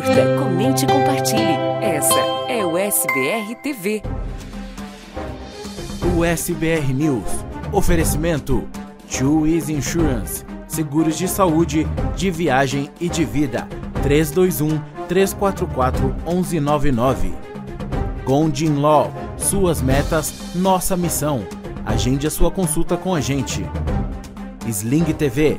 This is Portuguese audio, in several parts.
Curta, comente e compartilhe. Essa é o SBR TV. O SBR News. Oferecimento: Easy Insurance. Seguros de saúde, de viagem e de vida. 321 344 1199. Gondin Law. Suas metas, nossa missão. Agende a sua consulta com a gente. Sling TV,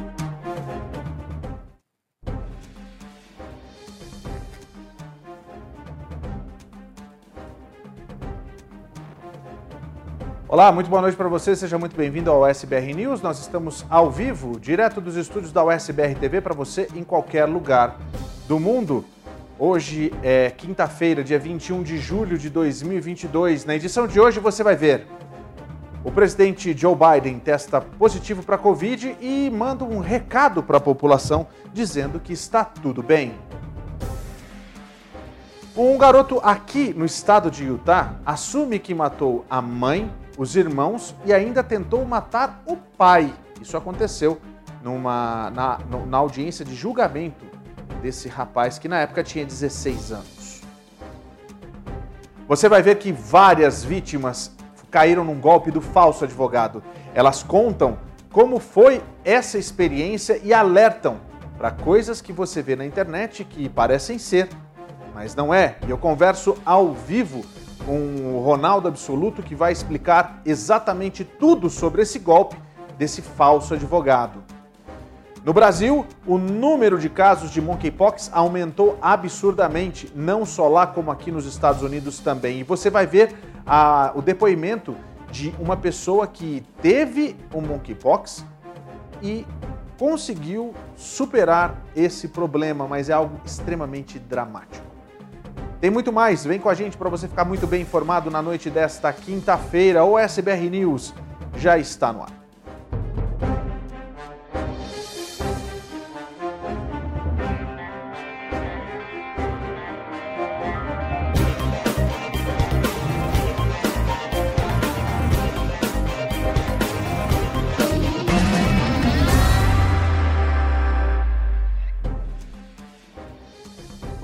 Olá, muito boa noite para você, seja muito bem-vindo ao SBR News. Nós estamos ao vivo, direto dos estúdios da USBR TV para você em qualquer lugar do mundo. Hoje é quinta-feira, dia 21 de julho de 2022. Na edição de hoje você vai ver o presidente Joe Biden testa positivo para a Covid e manda um recado para a população dizendo que está tudo bem. Um garoto aqui no estado de Utah assume que matou a mãe, os irmãos e ainda tentou matar o pai. Isso aconteceu numa, na, na audiência de julgamento desse rapaz que na época tinha 16 anos. Você vai ver que várias vítimas caíram num golpe do falso advogado. Elas contam como foi essa experiência e alertam para coisas que você vê na internet que parecem ser, mas não é. E eu converso ao vivo com o Ronaldo Absoluto que vai explicar exatamente tudo sobre esse golpe desse falso advogado. No Brasil, o número de casos de monkeypox aumentou absurdamente, não só lá como aqui nos Estados Unidos também. E você vai ver a, o depoimento de uma pessoa que teve o monkeypox e conseguiu superar esse problema, mas é algo extremamente dramático. Tem muito mais, vem com a gente para você ficar muito bem informado na noite desta quinta-feira. O SBR News já está no ar.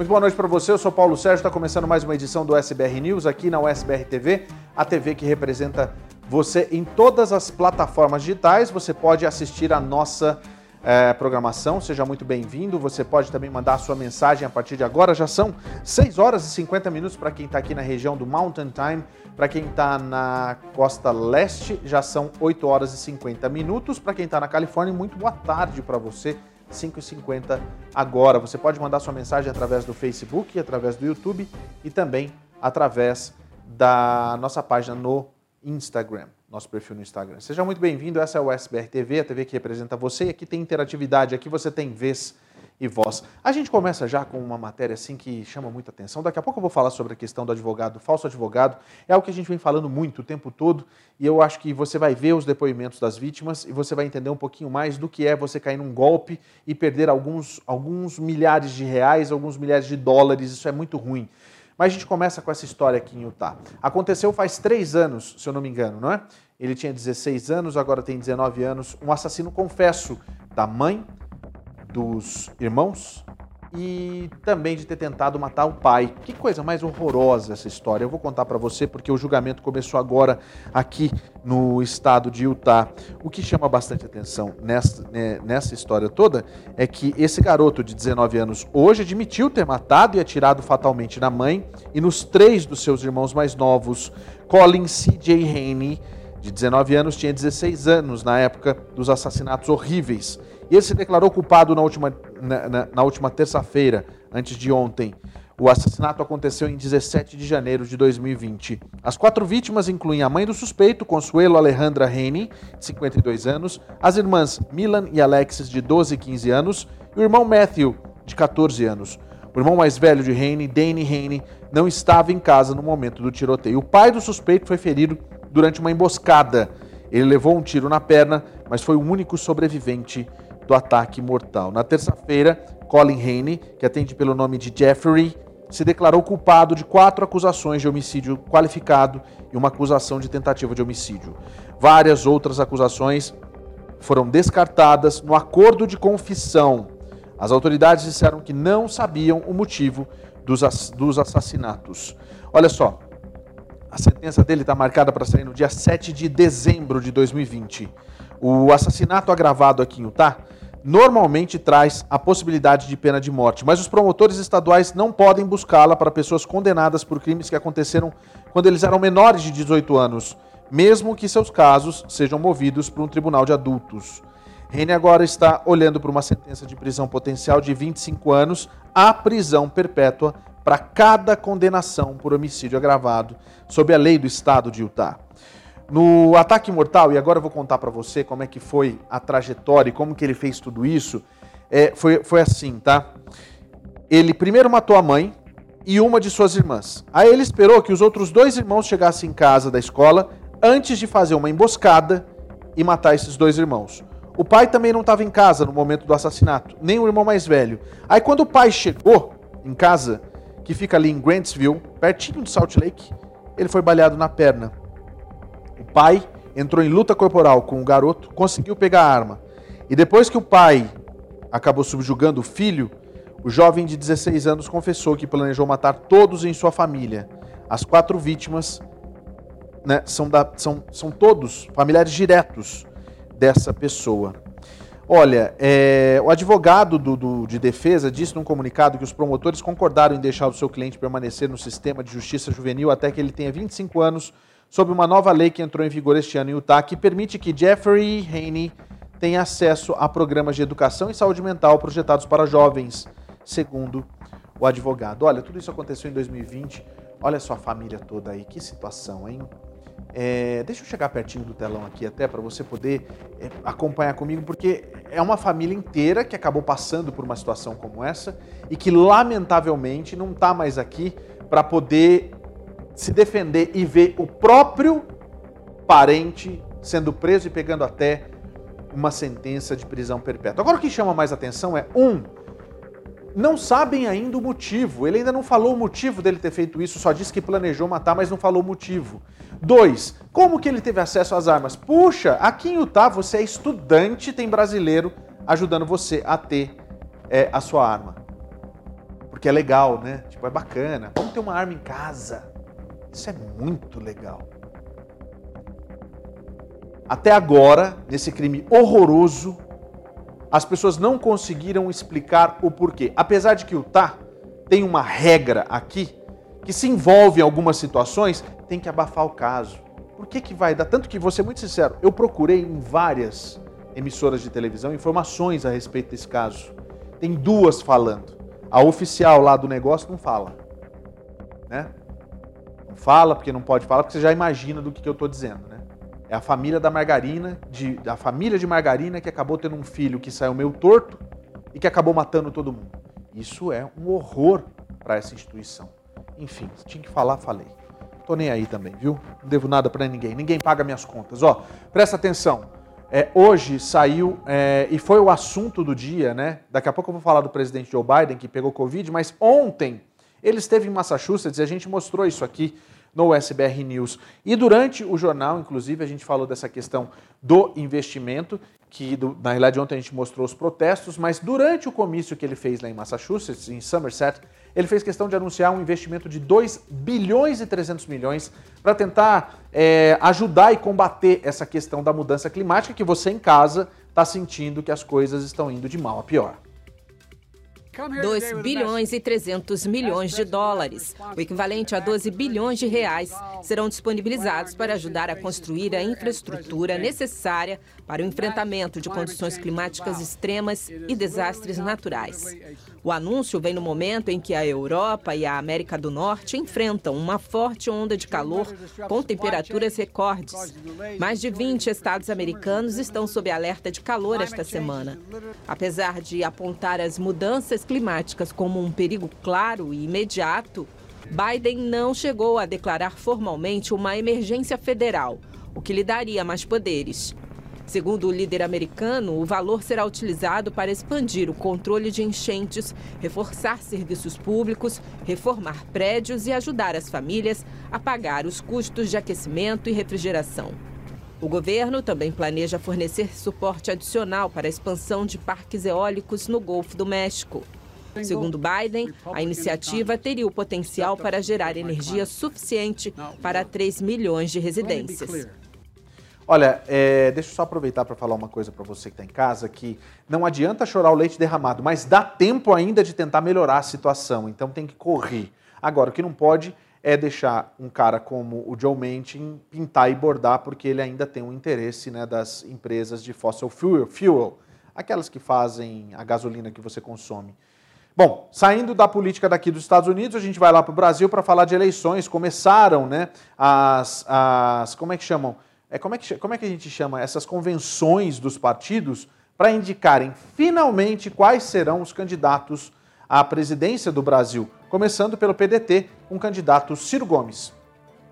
Muito boa noite para você, eu sou Paulo Sérgio, está começando mais uma edição do SBR News aqui na USBR TV, a TV que representa você em todas as plataformas digitais. Você pode assistir a nossa é, programação, seja muito bem-vindo. Você pode também mandar a sua mensagem a partir de agora. Já são 6 horas e 50 minutos para quem está aqui na região do Mountain Time. Para quem está na costa leste, já são 8 horas e 50 minutos. Para quem está na Califórnia, muito boa tarde para você 5h50 agora. Você pode mandar sua mensagem através do Facebook, através do YouTube e também através da nossa página no Instagram, nosso perfil no Instagram. Seja muito bem-vindo, essa é o SBR TV, a TV que representa você e aqui tem interatividade, aqui você tem vez e voz. A gente começa já com uma matéria assim que chama muita atenção. Daqui a pouco eu vou falar sobre a questão do advogado, falso advogado. É algo que a gente vem falando muito o tempo todo e eu acho que você vai ver os depoimentos das vítimas e você vai entender um pouquinho mais do que é você cair num golpe e perder alguns, alguns milhares de reais, alguns milhares de dólares. Isso é muito ruim. Mas a gente começa com essa história aqui em Utah. Aconteceu faz três anos, se eu não me engano, não é? Ele tinha 16 anos, agora tem 19 anos. Um assassino confesso da mãe, dos irmãos e também de ter tentado matar o pai. Que coisa mais horrorosa essa história. Eu vou contar para você porque o julgamento começou agora aqui no estado de Utah. O que chama bastante atenção nessa, né, nessa história toda é que esse garoto de 19 anos hoje admitiu ter matado e atirado fatalmente na mãe e nos três dos seus irmãos mais novos. Colin C.J. Haney, de 19 anos, tinha 16 anos na época dos assassinatos horríveis e ele se declarou culpado na última, na, na, na última terça-feira, antes de ontem. O assassinato aconteceu em 17 de janeiro de 2020. As quatro vítimas incluem a mãe do suspeito, Consuelo Alejandra Reine, de 52 anos, as irmãs Milan e Alexis, de 12 e 15 anos, e o irmão Matthew, de 14 anos. O irmão mais velho de Reine, Danny Reine, não estava em casa no momento do tiroteio. O pai do suspeito foi ferido durante uma emboscada. Ele levou um tiro na perna, mas foi o único sobrevivente do ataque mortal. Na terça-feira, Colin Haney, que atende pelo nome de Jeffrey, se declarou culpado de quatro acusações de homicídio qualificado e uma acusação de tentativa de homicídio. Várias outras acusações foram descartadas no acordo de confissão. As autoridades disseram que não sabiam o motivo dos, dos assassinatos. Olha só, a sentença dele está marcada para sair no dia 7 de dezembro de 2020. O assassinato agravado aqui em Utah normalmente traz a possibilidade de pena de morte, mas os promotores estaduais não podem buscá-la para pessoas condenadas por crimes que aconteceram quando eles eram menores de 18 anos, mesmo que seus casos sejam movidos por um tribunal de adultos. Rene agora está olhando para uma sentença de prisão potencial de 25 anos à prisão perpétua para cada condenação por homicídio agravado, sob a lei do estado de Utah. No Ataque Mortal, e agora eu vou contar para você como é que foi a trajetória e como que ele fez tudo isso, é, foi, foi assim, tá? Ele primeiro matou a mãe e uma de suas irmãs. Aí ele esperou que os outros dois irmãos chegassem em casa da escola antes de fazer uma emboscada e matar esses dois irmãos. O pai também não estava em casa no momento do assassinato, nem o irmão mais velho. Aí quando o pai chegou em casa, que fica ali em Grantsville, pertinho de Salt Lake, ele foi baleado na perna pai entrou em luta corporal com o garoto, conseguiu pegar a arma. E depois que o pai acabou subjugando o filho, o jovem de 16 anos confessou que planejou matar todos em sua família. As quatro vítimas né, são, da, são, são todos familiares diretos dessa pessoa. Olha, é, o advogado do, do, de defesa disse num comunicado que os promotores concordaram em deixar o seu cliente permanecer no sistema de justiça juvenil até que ele tenha 25 anos sob uma nova lei que entrou em vigor este ano em Utah, que permite que Jeffrey Haney tenha acesso a programas de educação e saúde mental projetados para jovens, segundo o advogado. Olha, tudo isso aconteceu em 2020. Olha só a família toda aí, que situação, hein? É, deixa eu chegar pertinho do telão aqui até para você poder é, acompanhar comigo, porque é uma família inteira que acabou passando por uma situação como essa e que lamentavelmente não está mais aqui para poder se defender e ver o próprio parente sendo preso e pegando até uma sentença de prisão perpétua. Agora o que chama mais atenção é um, não sabem ainda o motivo. Ele ainda não falou o motivo dele ter feito isso, só disse que planejou matar, mas não falou o motivo. Dois, como que ele teve acesso às armas? Puxa, aqui em Utah você é estudante, tem brasileiro ajudando você a ter é, a sua arma. Porque é legal, né? Tipo, é bacana. Vamos ter uma arma em casa. Isso é muito legal. Até agora, nesse crime horroroso, as pessoas não conseguiram explicar o porquê. Apesar de que o Tá tem uma regra aqui que se envolve em algumas situações, tem que abafar o caso. Por que, que vai dar? Tanto que, vou ser muito sincero, eu procurei em várias emissoras de televisão informações a respeito desse caso. Tem duas falando. A oficial lá do negócio não fala. Né? Fala porque não pode falar, porque você já imagina do que, que eu estou dizendo, né? É a família da Margarina, de, a família de Margarina que acabou tendo um filho que saiu meio torto e que acabou matando todo mundo. Isso é um horror para essa instituição. Enfim, tinha que falar, falei. Tô nem aí também, viu? Não devo nada para ninguém. Ninguém paga minhas contas. Ó, presta atenção. É, hoje saiu, é, e foi o assunto do dia, né? Daqui a pouco eu vou falar do presidente Joe Biden, que pegou Covid, mas ontem ele esteve em Massachusetts e a gente mostrou isso aqui no SBR News. E durante o jornal, inclusive, a gente falou dessa questão do investimento, que do, na realidade ontem a gente mostrou os protestos, mas durante o comício que ele fez lá em Massachusetts, em Somerset, ele fez questão de anunciar um investimento de 2 bilhões e 300 milhões para tentar é, ajudar e combater essa questão da mudança climática que você em casa está sentindo que as coisas estão indo de mal a pior. 2 bilhões e 300 milhões de dólares, o equivalente a 12 bilhões de reais, serão disponibilizados para ajudar a construir a infraestrutura necessária para o enfrentamento de condições climáticas extremas e desastres naturais. O anúncio vem no momento em que a Europa e a América do Norte enfrentam uma forte onda de calor com temperaturas recordes. Mais de 20 estados americanos estão sob alerta de calor esta semana. Apesar de apontar as mudanças climáticas como um perigo claro e imediato, Biden não chegou a declarar formalmente uma emergência federal, o que lhe daria mais poderes. Segundo o líder americano, o valor será utilizado para expandir o controle de enchentes, reforçar serviços públicos, reformar prédios e ajudar as famílias a pagar os custos de aquecimento e refrigeração. O governo também planeja fornecer suporte adicional para a expansão de parques eólicos no Golfo do México. Segundo Biden, a iniciativa teria o potencial para gerar energia suficiente para 3 milhões de residências. Olha, é, deixa eu só aproveitar para falar uma coisa para você que está em casa, que não adianta chorar o leite derramado, mas dá tempo ainda de tentar melhorar a situação, então tem que correr. Agora, o que não pode é deixar um cara como o Joe Manchin pintar e bordar, porque ele ainda tem um interesse né, das empresas de fossil fuel, fuel, aquelas que fazem a gasolina que você consome. Bom, saindo da política daqui dos Estados Unidos, a gente vai lá para o Brasil para falar de eleições. Começaram, né, as, as como é que chamam? É, como, é que, como é que a gente chama essas convenções dos partidos para indicarem finalmente quais serão os candidatos à presidência do Brasil, começando pelo PDT, um candidato Ciro Gomes.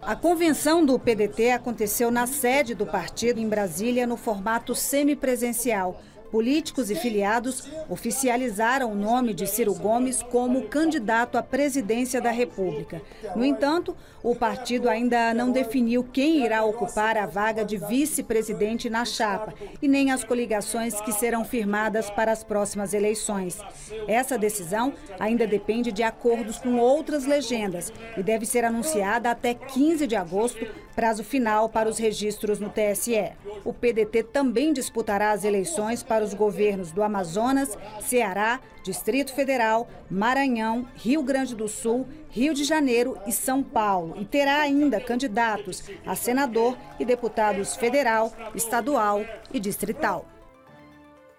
A convenção do PDT aconteceu na sede do partido em Brasília no formato semipresencial políticos e filiados oficializaram o nome de Ciro Gomes como candidato à presidência da República. No entanto, o partido ainda não definiu quem irá ocupar a vaga de vice-presidente na chapa e nem as coligações que serão firmadas para as próximas eleições. Essa decisão ainda depende de acordos com outras legendas e deve ser anunciada até 15 de agosto, prazo final para os registros no TSE. O PDT também disputará as eleições para os governos do Amazonas, Ceará, Distrito Federal, Maranhão, Rio Grande do Sul, Rio de Janeiro e São Paulo. E terá ainda candidatos a senador e deputados federal, estadual e distrital.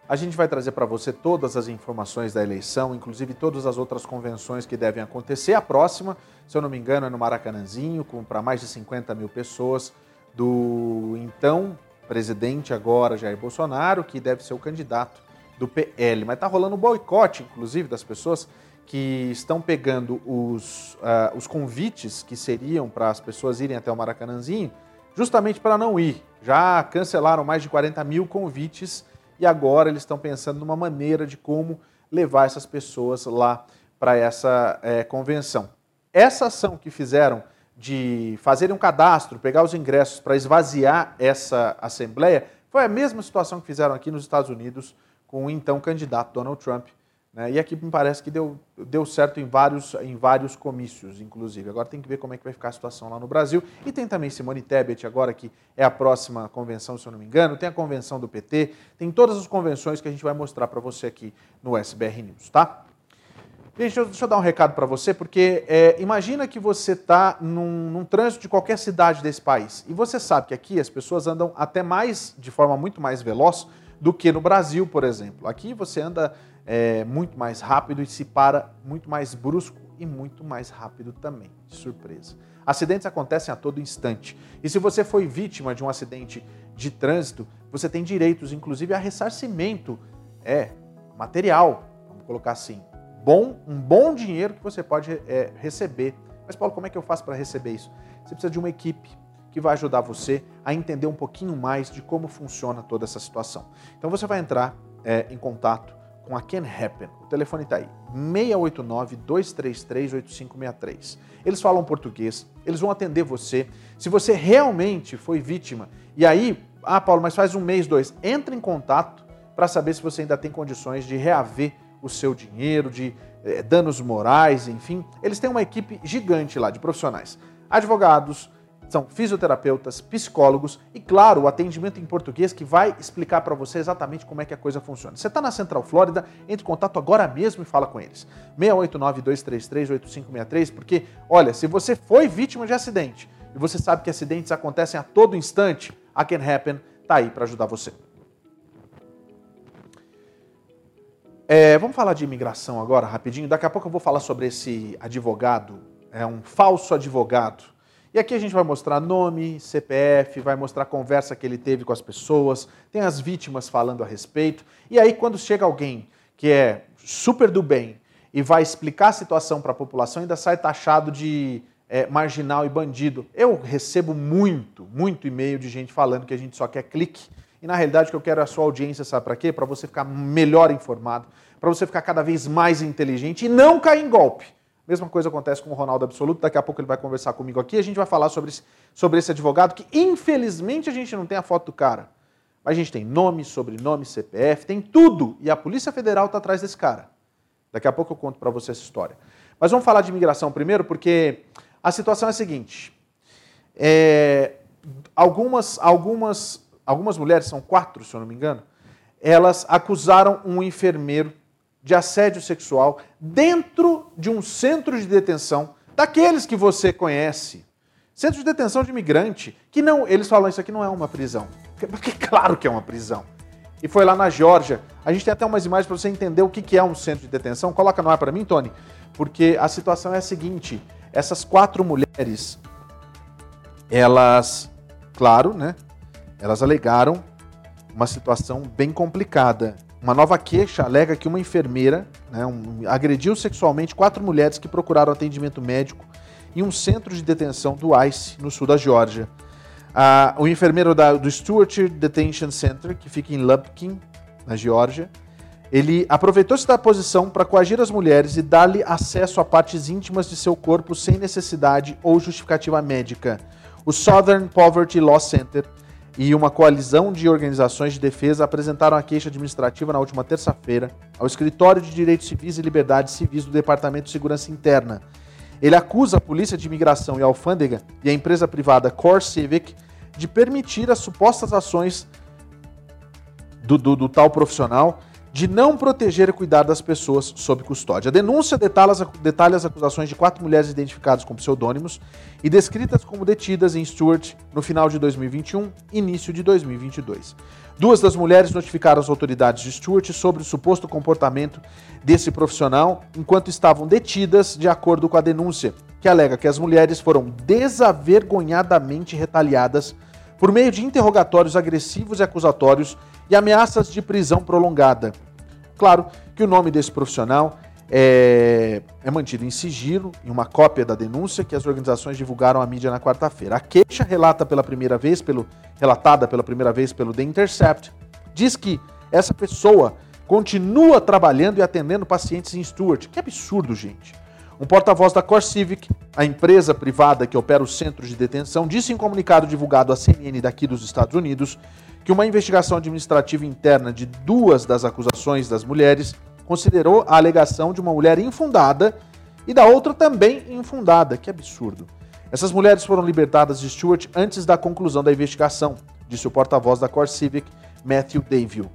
A gente vai trazer para você todas as informações da eleição, inclusive todas as outras convenções que devem acontecer. A próxima, se eu não me engano, é no Maracanãzinho, para mais de 50 mil pessoas, do então presidente agora, Jair Bolsonaro, que deve ser o candidato do PL. Mas está rolando um boicote, inclusive, das pessoas que estão pegando os, uh, os convites que seriam para as pessoas irem até o Maracanãzinho, justamente para não ir. Já cancelaram mais de 40 mil convites e agora eles estão pensando numa maneira de como levar essas pessoas lá para essa é, convenção. Essa ação que fizeram de fazerem um cadastro, pegar os ingressos para esvaziar essa Assembleia, foi a mesma situação que fizeram aqui nos Estados Unidos com o então candidato Donald Trump. Né? E aqui me parece que deu, deu certo em vários, em vários comícios, inclusive. Agora tem que ver como é que vai ficar a situação lá no Brasil. E tem também Simone Tebet agora, que é a próxima convenção, se eu não me engano. Tem a convenção do PT. Tem todas as convenções que a gente vai mostrar para você aqui no SBR News, tá? Deixa eu, deixa eu dar um recado para você, porque é, imagina que você está num, num, trânsito de qualquer cidade desse país e você sabe que aqui as pessoas andam até mais, de forma muito mais veloz do que no Brasil, por exemplo. Aqui você anda é, muito mais rápido e se para muito mais brusco e muito mais rápido também, de surpresa. Acidentes acontecem a todo instante e se você foi vítima de um acidente de trânsito, você tem direitos, inclusive, a ressarcimento é, material, vamos colocar assim bom, um bom dinheiro que você pode é, receber. Mas, Paulo, como é que eu faço para receber isso? Você precisa de uma equipe que vai ajudar você a entender um pouquinho mais de como funciona toda essa situação. Então, você vai entrar é, em contato com a Can Happen. O telefone está aí, 689-233-8563. Eles falam português, eles vão atender você. Se você realmente foi vítima, e aí, ah, Paulo, mas faz um mês, dois, entre em contato para saber se você ainda tem condições de reaver o seu dinheiro, de eh, danos morais, enfim. Eles têm uma equipe gigante lá de profissionais. Advogados, são fisioterapeutas, psicólogos e, claro, o atendimento em português que vai explicar para você exatamente como é que a coisa funciona. Você está na Central Flórida, entre em contato agora mesmo e fala com eles. 689-233-8563, porque, olha, se você foi vítima de acidente e você sabe que acidentes acontecem a todo instante, a Can Happen está aí para ajudar você. É, vamos falar de imigração agora, rapidinho. Daqui a pouco eu vou falar sobre esse advogado, é um falso advogado. E aqui a gente vai mostrar nome, CPF, vai mostrar a conversa que ele teve com as pessoas, tem as vítimas falando a respeito. E aí, quando chega alguém que é super do bem e vai explicar a situação para a população, ainda sai taxado de é, marginal e bandido. Eu recebo muito, muito e-mail de gente falando que a gente só quer clique E na realidade o que eu quero é a sua audiência, sabe para quê? Para você ficar melhor informado, para você ficar cada vez mais inteligente e não cair em golpe. Mesma coisa acontece com o Ronaldo Absoluto, daqui a pouco ele vai conversar comigo aqui, a gente vai falar sobre esse, sobre esse advogado que infelizmente a gente não tem a foto do cara. Mas a gente tem nome, sobrenome, CPF, tem tudo. E a Polícia Federal está atrás desse cara. Daqui a pouco eu conto para você essa história. Mas vamos falar de imigração primeiro, porque a situação é a seguinte. É, algumas, algumas, algumas mulheres, são quatro, se eu não me engano, elas acusaram um enfermeiro de assédio sexual dentro de um centro de detenção, daqueles que você conhece. Centro de detenção de imigrante, que não, eles falam isso aqui não é uma prisão. Porque claro que é uma prisão. E foi lá na Geórgia. A gente tem até umas imagens para você entender o que é um centro de detenção. Coloca no ar para mim, Tony, porque a situação é a seguinte: essas quatro mulheres, elas, claro, né? Elas alegaram uma situação bem complicada. Uma nova queixa alega que uma enfermeira né, um, agrediu sexualmente quatro mulheres que procuraram atendimento médico em um centro de detenção do ICE, no sul da Geórgia. Ah, o enfermeiro da, do Stuart Detention Center, que fica em Lubkin, na Geórgia, ele aproveitou-se da posição para coagir as mulheres e dar-lhe acesso a partes íntimas de seu corpo sem necessidade ou justificativa médica. O Southern Poverty Law Center e uma coalizão de organizações de defesa apresentaram a queixa administrativa na última terça-feira ao Escritório de Direitos Civis e Liberdades Civis do Departamento de Segurança Interna. Ele acusa a Polícia de Imigração e Alfândega e a empresa privada Core Civic de permitir as supostas ações do, do, do tal profissional de não proteger e cuidar das pessoas sob custódia. A denúncia detalha as, detalha as acusações de quatro mulheres identificadas com pseudônimos e descritas como detidas em Stuart no final de 2021 início de 2022. Duas das mulheres notificaram as autoridades de Stuart sobre o suposto comportamento desse profissional enquanto estavam detidas, de acordo com a denúncia, que alega que as mulheres foram desavergonhadamente retaliadas por meio de interrogatórios agressivos e acusatórios e ameaças de prisão prolongada. Claro que o nome desse profissional é, é, mantido em sigilo, em uma cópia da denúncia que as organizações divulgaram à mídia na quarta-feira. A queixa relata pela primeira vez, pelo, relatada pela primeira vez pelo The Intercept, diz que essa pessoa continua trabalhando e atendendo pacientes em Stuart. Que absurdo, gente. Um porta-voz da Core Civic, a empresa privada que opera o centro de detenção, disse em comunicado divulgado à CNN daqui dos Estados Unidos que uma investigação administrativa interna de duas das acusações das mulheres considerou a alegação de uma mulher infundada e da outra também infundada. Que absurdo. Essas mulheres foram libertadas de Stuart antes da conclusão da investigação, disse o porta-voz da Core Civic, Matthew Daville.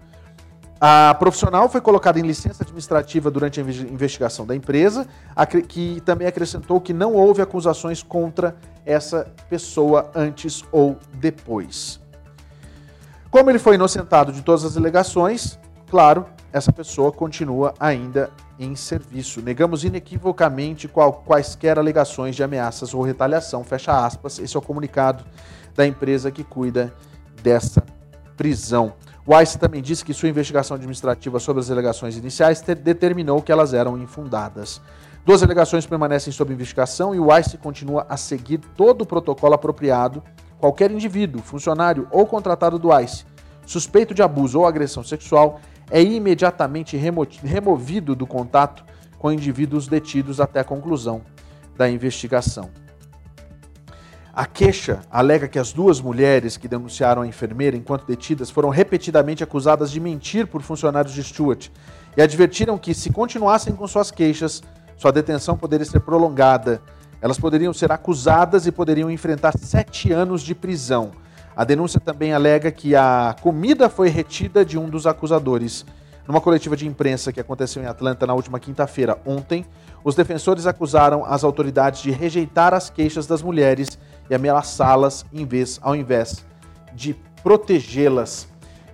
A profissional foi colocada em licença administrativa durante a investigação da empresa, que também acrescentou que não houve acusações contra essa pessoa antes ou depois. Como ele foi inocentado de todas as alegações, claro, essa pessoa continua ainda em serviço. Negamos inequivocamente quaisquer alegações de ameaças ou retaliação. Fecha aspas. Esse é o comunicado da empresa que cuida dessa prisão. O ICE também disse que sua investigação administrativa sobre as alegações iniciais determinou que elas eram infundadas. Duas alegações permanecem sob investigação e o ICE continua a seguir todo o protocolo apropriado. Qualquer indivíduo, funcionário ou contratado do ICE suspeito de abuso ou agressão sexual é imediatamente remo removido do contato com indivíduos detidos até a conclusão da investigação. A queixa alega que as duas mulheres que denunciaram a enfermeira enquanto detidas foram repetidamente acusadas de mentir por funcionários de Stuart e advertiram que, se continuassem com suas queixas, sua detenção poderia ser prolongada. Elas poderiam ser acusadas e poderiam enfrentar sete anos de prisão. A denúncia também alega que a comida foi retida de um dos acusadores. Numa coletiva de imprensa que aconteceu em Atlanta na última quinta-feira, ontem, os defensores acusaram as autoridades de rejeitar as queixas das mulheres e ameaçá-las em vez, ao invés de protegê-las.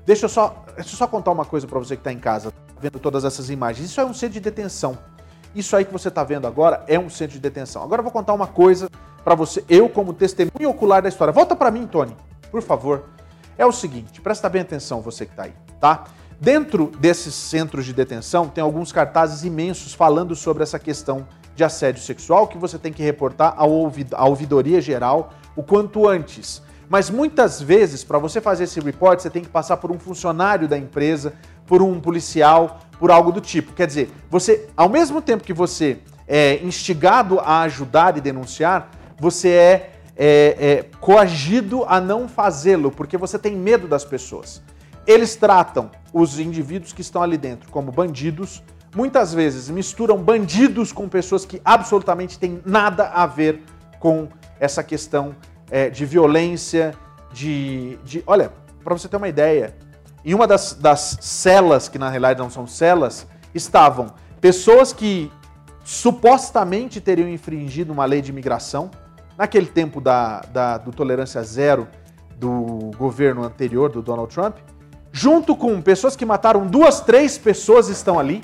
Deixa eu só, deixa eu só contar uma coisa para você que está em casa, vendo todas essas imagens. Isso é um centro de detenção. Isso aí que você está vendo agora é um centro de detenção. Agora eu vou contar uma coisa para você, eu como testemunho ocular da história. Volta para mim, Tony, por favor. É o seguinte, presta bem atenção você que está aí, tá? Dentro desses centros de detenção tem alguns cartazes imensos falando sobre essa questão de assédio sexual que você tem que reportar à ouvidoria geral o quanto antes. Mas muitas vezes, para você fazer esse report, você tem que passar por um funcionário da empresa, por um policial, por algo do tipo. Quer dizer, você, ao mesmo tempo que você é instigado a ajudar e denunciar, você é, é, é coagido a não fazê-lo, porque você tem medo das pessoas. Eles tratam os indivíduos que estão ali dentro como bandidos, muitas vezes misturam bandidos com pessoas que absolutamente têm nada a ver com essa questão é, de violência, de, de. Olha, para você ter uma ideia, em uma das, das celas, que na realidade não são celas, estavam pessoas que supostamente teriam infringido uma lei de imigração, naquele tempo da, da, do tolerância zero do governo anterior, do Donald Trump, junto com pessoas que mataram duas, três pessoas estão ali,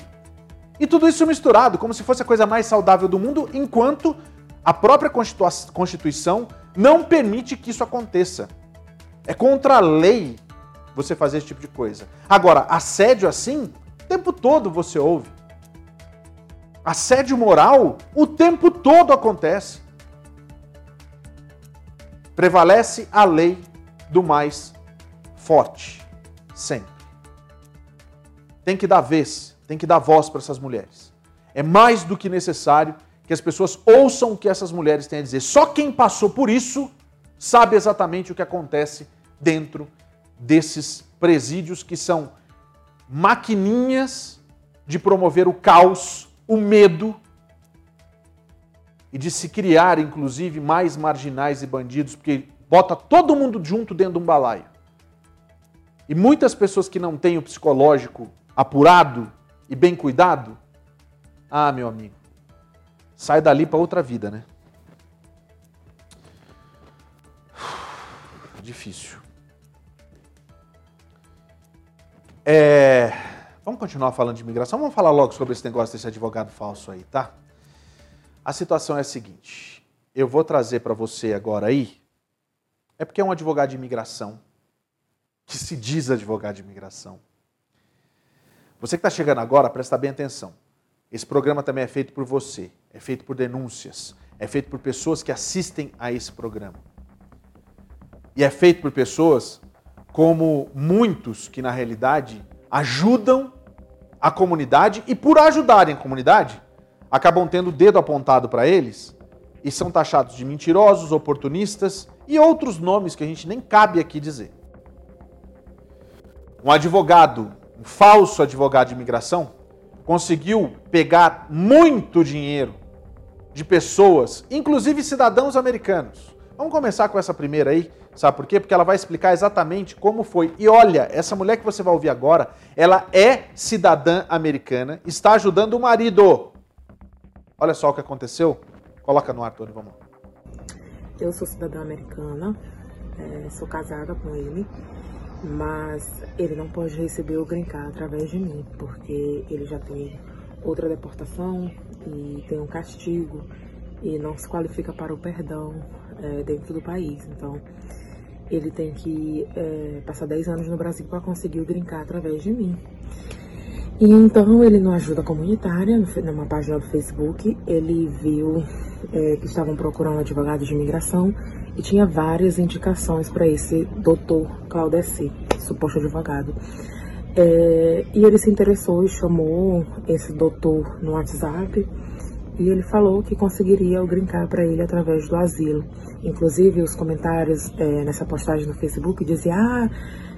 e tudo isso misturado, como se fosse a coisa mais saudável do mundo, enquanto a própria Constituição não permite que isso aconteça. É contra a lei você fazer esse tipo de coisa. Agora, assédio assim, o tempo todo você ouve. Assédio moral, o tempo todo acontece. Prevalece a lei do mais forte, sempre. Tem que dar vez, tem que dar voz para essas mulheres. É mais do que necessário que as pessoas ouçam o que essas mulheres têm a dizer. Só quem passou por isso sabe exatamente o que acontece dentro desses presídios que são maquininhas de promover o caos, o medo e de se criar, inclusive, mais marginais e bandidos, porque bota todo mundo junto dentro de um balaio. E muitas pessoas que não têm o psicológico apurado e bem cuidado, ah, meu amigo, sai dali para outra vida, né? Difícil. É... Vamos continuar falando de imigração? Vamos falar logo sobre esse negócio desse advogado falso aí, tá? A situação é a seguinte. Eu vou trazer para você agora aí. É porque é um advogado de imigração, que se diz advogado de imigração. Você que está chegando agora, presta bem atenção. Esse programa também é feito por você, é feito por denúncias, é feito por pessoas que assistem a esse programa. E é feito por pessoas como muitos que, na realidade, ajudam a comunidade e, por ajudarem a comunidade, acabam tendo o dedo apontado para eles e são taxados de mentirosos, oportunistas e outros nomes que a gente nem cabe aqui dizer. Um advogado, um falso advogado de imigração, conseguiu pegar muito dinheiro de pessoas, inclusive cidadãos americanos. Vamos começar com essa primeira aí, Sabe por quê? Porque ela vai explicar exatamente como foi. E olha, essa mulher que você vai ouvir agora, ela é cidadã americana, está ajudando o marido. Olha só o que aconteceu. Coloca no ar, Tony, vamos lá. Eu sou cidadã americana, é, sou casada com ele, mas ele não pode receber o green através de mim, porque ele já tem outra deportação e tem um castigo e não se qualifica para o perdão é, dentro do país. Então, ele tem que é, passar 10 anos no Brasil para conseguir o green através de mim. E então ele no ajuda comunitária, numa página do Facebook, ele viu é, que estavam procurando advogado de imigração e tinha várias indicações para esse doutor Claudeci, suposto advogado. É, e ele se interessou e chamou esse doutor no WhatsApp e ele falou que conseguiria o green para ele através do asilo. Inclusive, os comentários é, nessa postagem no Facebook diziam: Ah,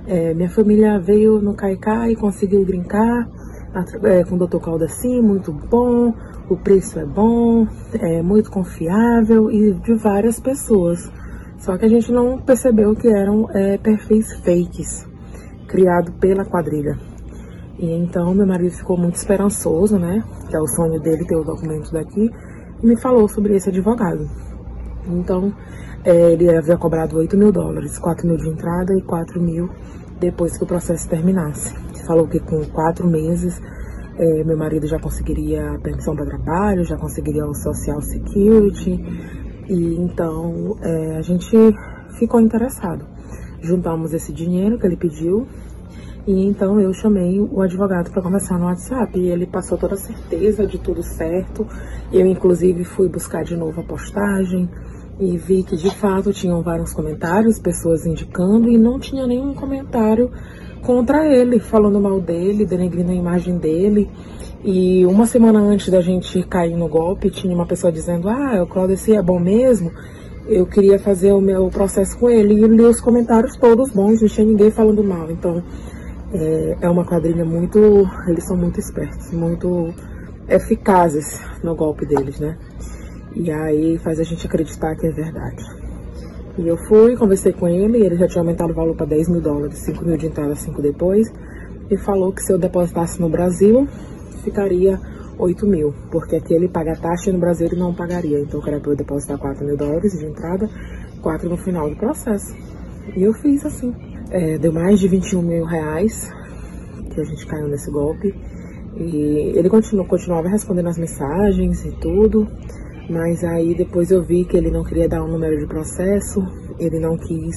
é, minha família veio no Caicá e conseguiu brincar é, com o Dr. Caldaci, muito bom, o preço é bom, é muito confiável e de várias pessoas. Só que a gente não percebeu que eram é, perfis fakes, criados pela quadrilha. E então meu marido ficou muito esperançoso, né? Que é o sonho dele ter o documento daqui, e me falou sobre esse advogado. Então, é, ele havia cobrado 8 mil dólares, 4 mil de entrada e 4 mil depois que o processo terminasse. Falou que com quatro meses é, meu marido já conseguiria a permissão para trabalho, já conseguiria o Social Security. E então é, a gente ficou interessado. Juntamos esse dinheiro que ele pediu e então eu chamei o advogado para conversar no WhatsApp e ele passou toda a certeza de tudo certo. Eu inclusive fui buscar de novo a postagem e vi que de fato tinham vários comentários, pessoas indicando e não tinha nenhum comentário contra ele, falando mal dele, denegrindo a imagem dele. E uma semana antes da gente cair no golpe, tinha uma pessoa dizendo: Ah, o Claudeci é bom mesmo. Eu queria fazer o meu processo com ele e li os comentários todos bons, não tinha ninguém falando mal. Então é, é uma quadrilha muito. Eles são muito espertos, muito eficazes no golpe deles, né? E aí faz a gente acreditar que é verdade. E eu fui, conversei com ele, ele já tinha aumentado o valor para 10 mil dólares, 5 mil de entrada, 5 depois. E falou que se eu depositasse no Brasil, ficaria 8 mil, porque aqui ele paga taxa e no Brasil ele não pagaria. Então era para eu depositar 4 mil dólares de entrada, 4 no final do processo. E eu fiz assim. É, deu mais de 21 mil reais que a gente caiu nesse golpe. E ele continuou, continuava respondendo as mensagens e tudo. Mas aí depois eu vi que ele não queria dar um número de processo, ele não quis,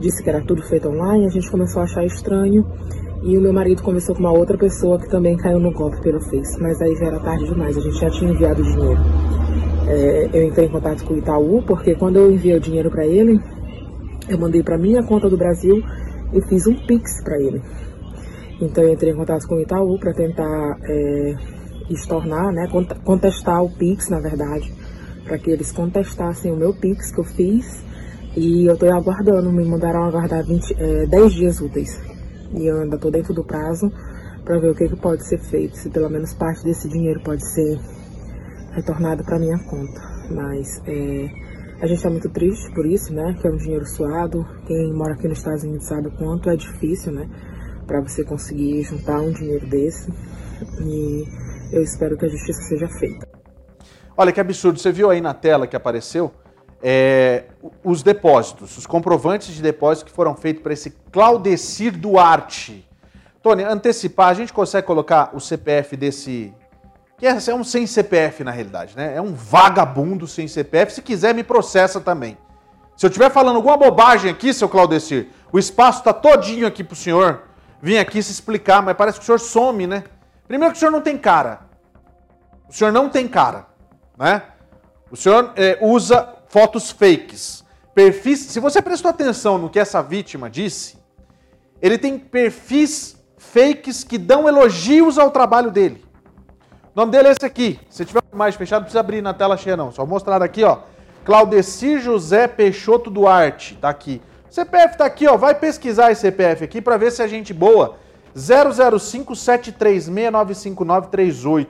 disse que era tudo feito online, a gente começou a achar estranho. E o meu marido conversou com uma outra pessoa que também caiu no golpe pelo Face, mas aí já era tarde demais, a gente já tinha enviado o dinheiro. É, eu entrei em contato com o Itaú, porque quando eu enviei o dinheiro para ele, eu mandei para minha conta do Brasil e fiz um Pix para ele. Então eu entrei em contato com o Itaú para tentar é, estornar, né, contestar o Pix, na verdade para que eles contestassem o meu Pix que eu fiz. E eu estou aguardando, me mandaram aguardar 20, é, 10 dias úteis. E eu ainda estou dentro do prazo para ver o que, que pode ser feito, se pelo menos parte desse dinheiro pode ser retornado para minha conta. Mas é, a gente está muito triste por isso, né? Que é um dinheiro suado. Quem mora aqui nos Estados Unidos sabe o quanto é difícil, né? Para você conseguir juntar um dinheiro desse. E eu espero que a justiça seja feita. Olha que absurdo, você viu aí na tela que apareceu é, os depósitos, os comprovantes de depósito que foram feitos para esse Claudecir Duarte. Tony, antecipar, a gente consegue colocar o CPF desse. Que é, é um sem CPF na realidade, né? É um vagabundo sem CPF. Se quiser, me processa também. Se eu estiver falando alguma bobagem aqui, seu Claudecir, o espaço está todinho aqui para o senhor vir aqui se explicar, mas parece que o senhor some, né? Primeiro que o senhor não tem cara. O senhor não tem cara né? O senhor é, usa fotos fakes. Perfis, se você prestou atenção no que essa vítima disse, ele tem perfis fakes que dão elogios ao trabalho dele. O nome dele é esse aqui. Se tiver mais fechado, não precisa abrir na tela cheia não. Só mostrar aqui, ó. Claudeci José Peixoto Duarte, tá aqui. CPF tá aqui, ó. Vai pesquisar esse CPF aqui para ver se é gente boa. 00573695938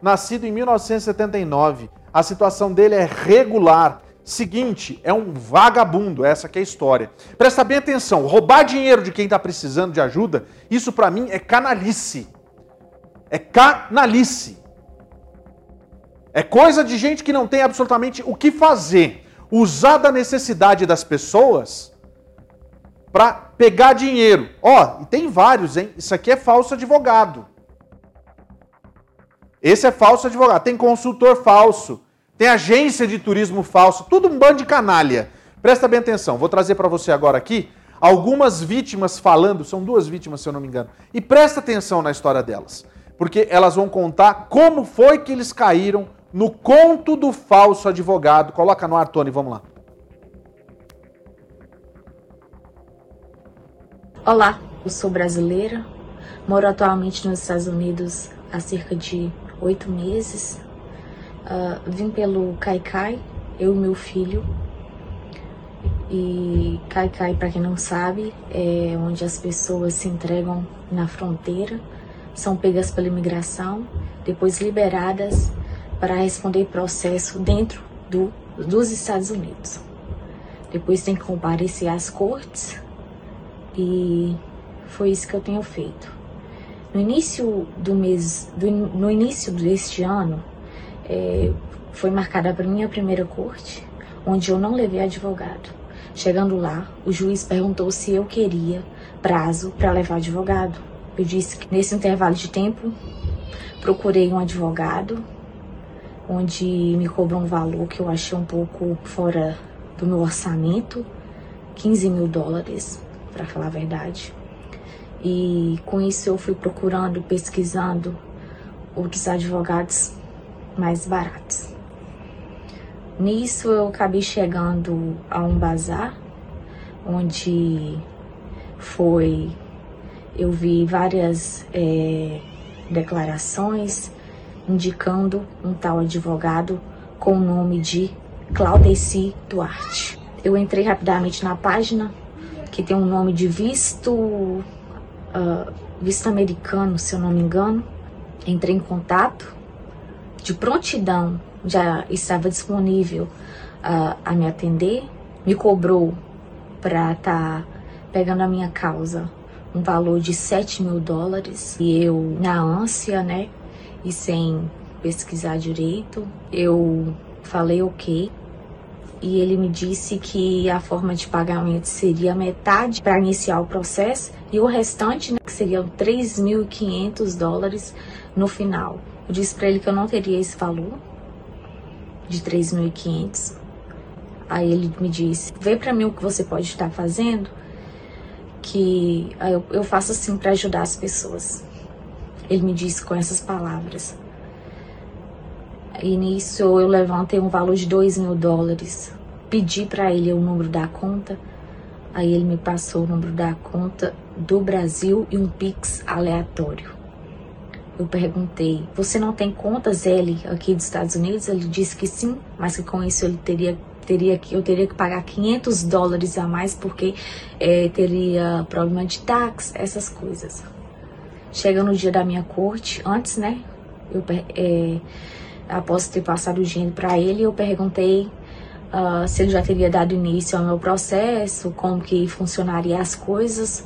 nascido em 1979. A situação dele é regular. Seguinte, é um vagabundo, essa que é a história. Presta bem atenção, roubar dinheiro de quem está precisando de ajuda, isso para mim é canalice. É canalice. É coisa de gente que não tem absolutamente o que fazer. Usar da necessidade das pessoas para pegar dinheiro. Ó, oh, e tem vários, hein? Isso aqui é falso advogado. Esse é falso advogado. Tem consultor falso. Tem agência de turismo falso. Tudo um bando de canalha. Presta bem atenção. Vou trazer para você agora aqui algumas vítimas falando. São duas vítimas, se eu não me engano. E presta atenção na história delas. Porque elas vão contar como foi que eles caíram no conto do falso advogado. Coloca no ar, Tony. Vamos lá. Olá, eu sou brasileira, moro atualmente nos Estados Unidos há cerca de oito meses. Uh, vim pelo Caicai, eu e meu filho. E Caicai, para quem não sabe, é onde as pessoas se entregam na fronteira, são pegas pela imigração, depois liberadas para responder processo dentro do, dos Estados Unidos. Depois tem que comparecer às cortes e foi isso que eu tenho feito. No início do mês, do, no início deste ano, é, foi marcada para minha primeira corte, onde eu não levei advogado. Chegando lá, o juiz perguntou se eu queria prazo para levar advogado. Eu disse que nesse intervalo de tempo procurei um advogado, onde me cobrou um valor que eu achei um pouco fora do meu orçamento, 15 mil dólares, para falar a verdade. E com isso eu fui procurando, pesquisando outros advogados mais baratos. Nisso eu acabei chegando a um bazar onde foi eu vi várias é, declarações indicando um tal advogado com o nome de Claudeci Duarte. Eu entrei rapidamente na página que tem um nome de visto uh, visto americano, se eu não me engano. Entrei em contato de prontidão, já estava disponível uh, a me atender, me cobrou para estar tá pegando a minha causa um valor de 7 mil dólares e eu, na ânsia, né, e sem pesquisar direito, eu falei ok. E ele me disse que a forma de pagamento seria metade para iniciar o processo e o restante, né, que seriam 3.500 dólares no final. Eu disse para ele que eu não teria esse valor de 3.500. Aí ele me disse: "Vê para mim o que você pode estar fazendo que eu, faço assim para ajudar as pessoas. Ele me disse com essas palavras. E nisso eu levantei um valor de dois mil dólares. Pedi para ele o número da conta. Aí ele me passou o número da conta do Brasil e um Pix aleatório. Eu perguntei: Você não tem contas L aqui dos Estados Unidos? Ele disse que sim, mas que com isso ele teria teria que, eu teria que pagar 500 dólares a mais porque é, teria problema de táxi, essas coisas. Chega no dia da minha corte, antes, né? Eu, é, após ter passado o dinheiro para ele, eu perguntei uh, se ele já teria dado início ao meu processo, como que funcionaria as coisas.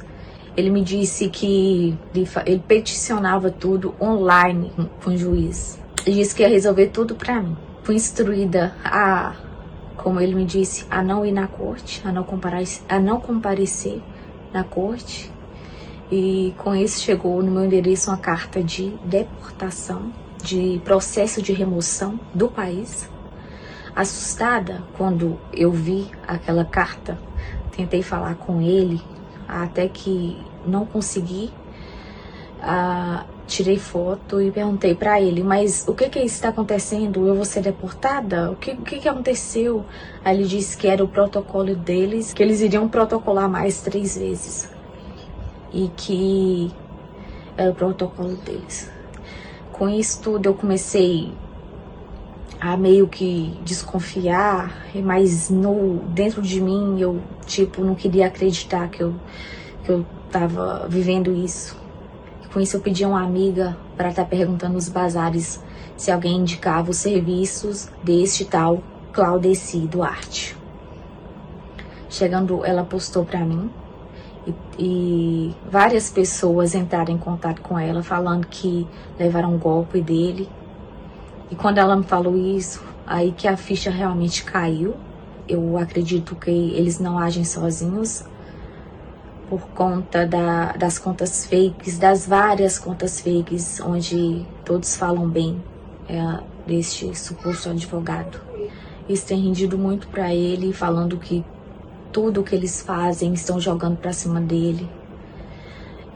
Ele me disse que ele, peticionava tudo online com o juiz. Ele disse que ia resolver tudo para mim. Fui instruída a como ele me disse, a não ir na corte, a não, a não comparecer na corte. E com isso chegou no meu endereço uma carta de deportação, de processo de remoção do país. Assustada quando eu vi aquela carta, tentei falar com ele, até que não consegui. Ah, tirei foto e perguntei para ele, mas o que que está acontecendo? Eu vou ser deportada? O que, o que que aconteceu? Aí ele disse que era o protocolo deles, que eles iriam protocolar mais três vezes. E que era o protocolo deles. Com isso tudo eu comecei a meio que desconfiar, mas no dentro de mim eu tipo não queria acreditar que eu que eu tava vivendo isso com isso, eu pedi a uma amiga para estar tá perguntando nos bazares se alguém indicava os serviços deste tal Claudeci Duarte. Chegando, ela postou para mim e, e, várias pessoas entraram em contato com ela falando que levaram um golpe dele. E quando ela me falou isso, aí que a ficha realmente caiu. Eu acredito que eles não agem sozinhos por conta da, das contas fakes, das várias contas fakes, onde todos falam bem é, deste suposto advogado. Isso tem rendido muito para ele, falando que tudo que eles fazem estão jogando para cima dele.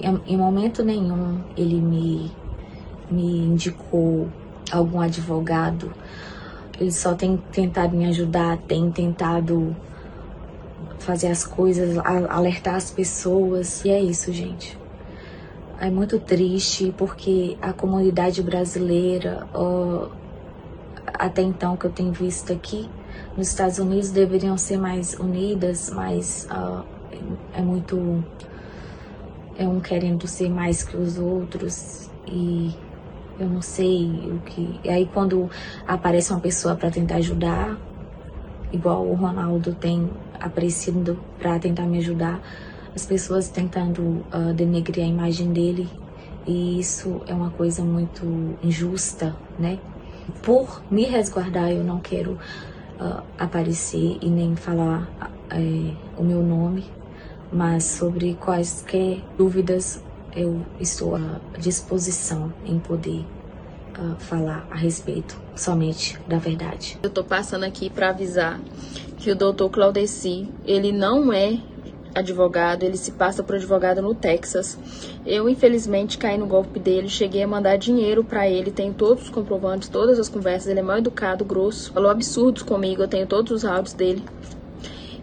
Em, em, momento nenhum ele me, me indicou algum advogado. Ele só tem tentado me ajudar, tem tentado fazer as coisas, alertar as pessoas. E é isso, gente. É muito triste porque a comunidade brasileira, até então que eu tenho visto aqui, nos Estados Unidos deveriam ser mais unidas, mas é muito. É um querendo ser mais que os outros e eu não sei o que. E aí quando aparece uma pessoa para tentar ajudar, igual o Ronaldo tem aparecido para tentar me ajudar, as pessoas tentando uh, denegrir a imagem dele e isso é uma coisa muito injusta, né? Por me resguardar, eu não quero uh, aparecer e nem falar uh, o meu nome, mas sobre quaisquer dúvidas eu estou à disposição em poder uh, falar a respeito somente da verdade. Eu estou passando aqui para avisar que o doutor Claudeci, ele não é advogado, ele se passa por advogado no Texas. Eu, infelizmente, caí no golpe dele, cheguei a mandar dinheiro para ele, tenho todos os comprovantes, todas as conversas, ele é mal educado, grosso, falou absurdos comigo, eu tenho todos os áudios dele.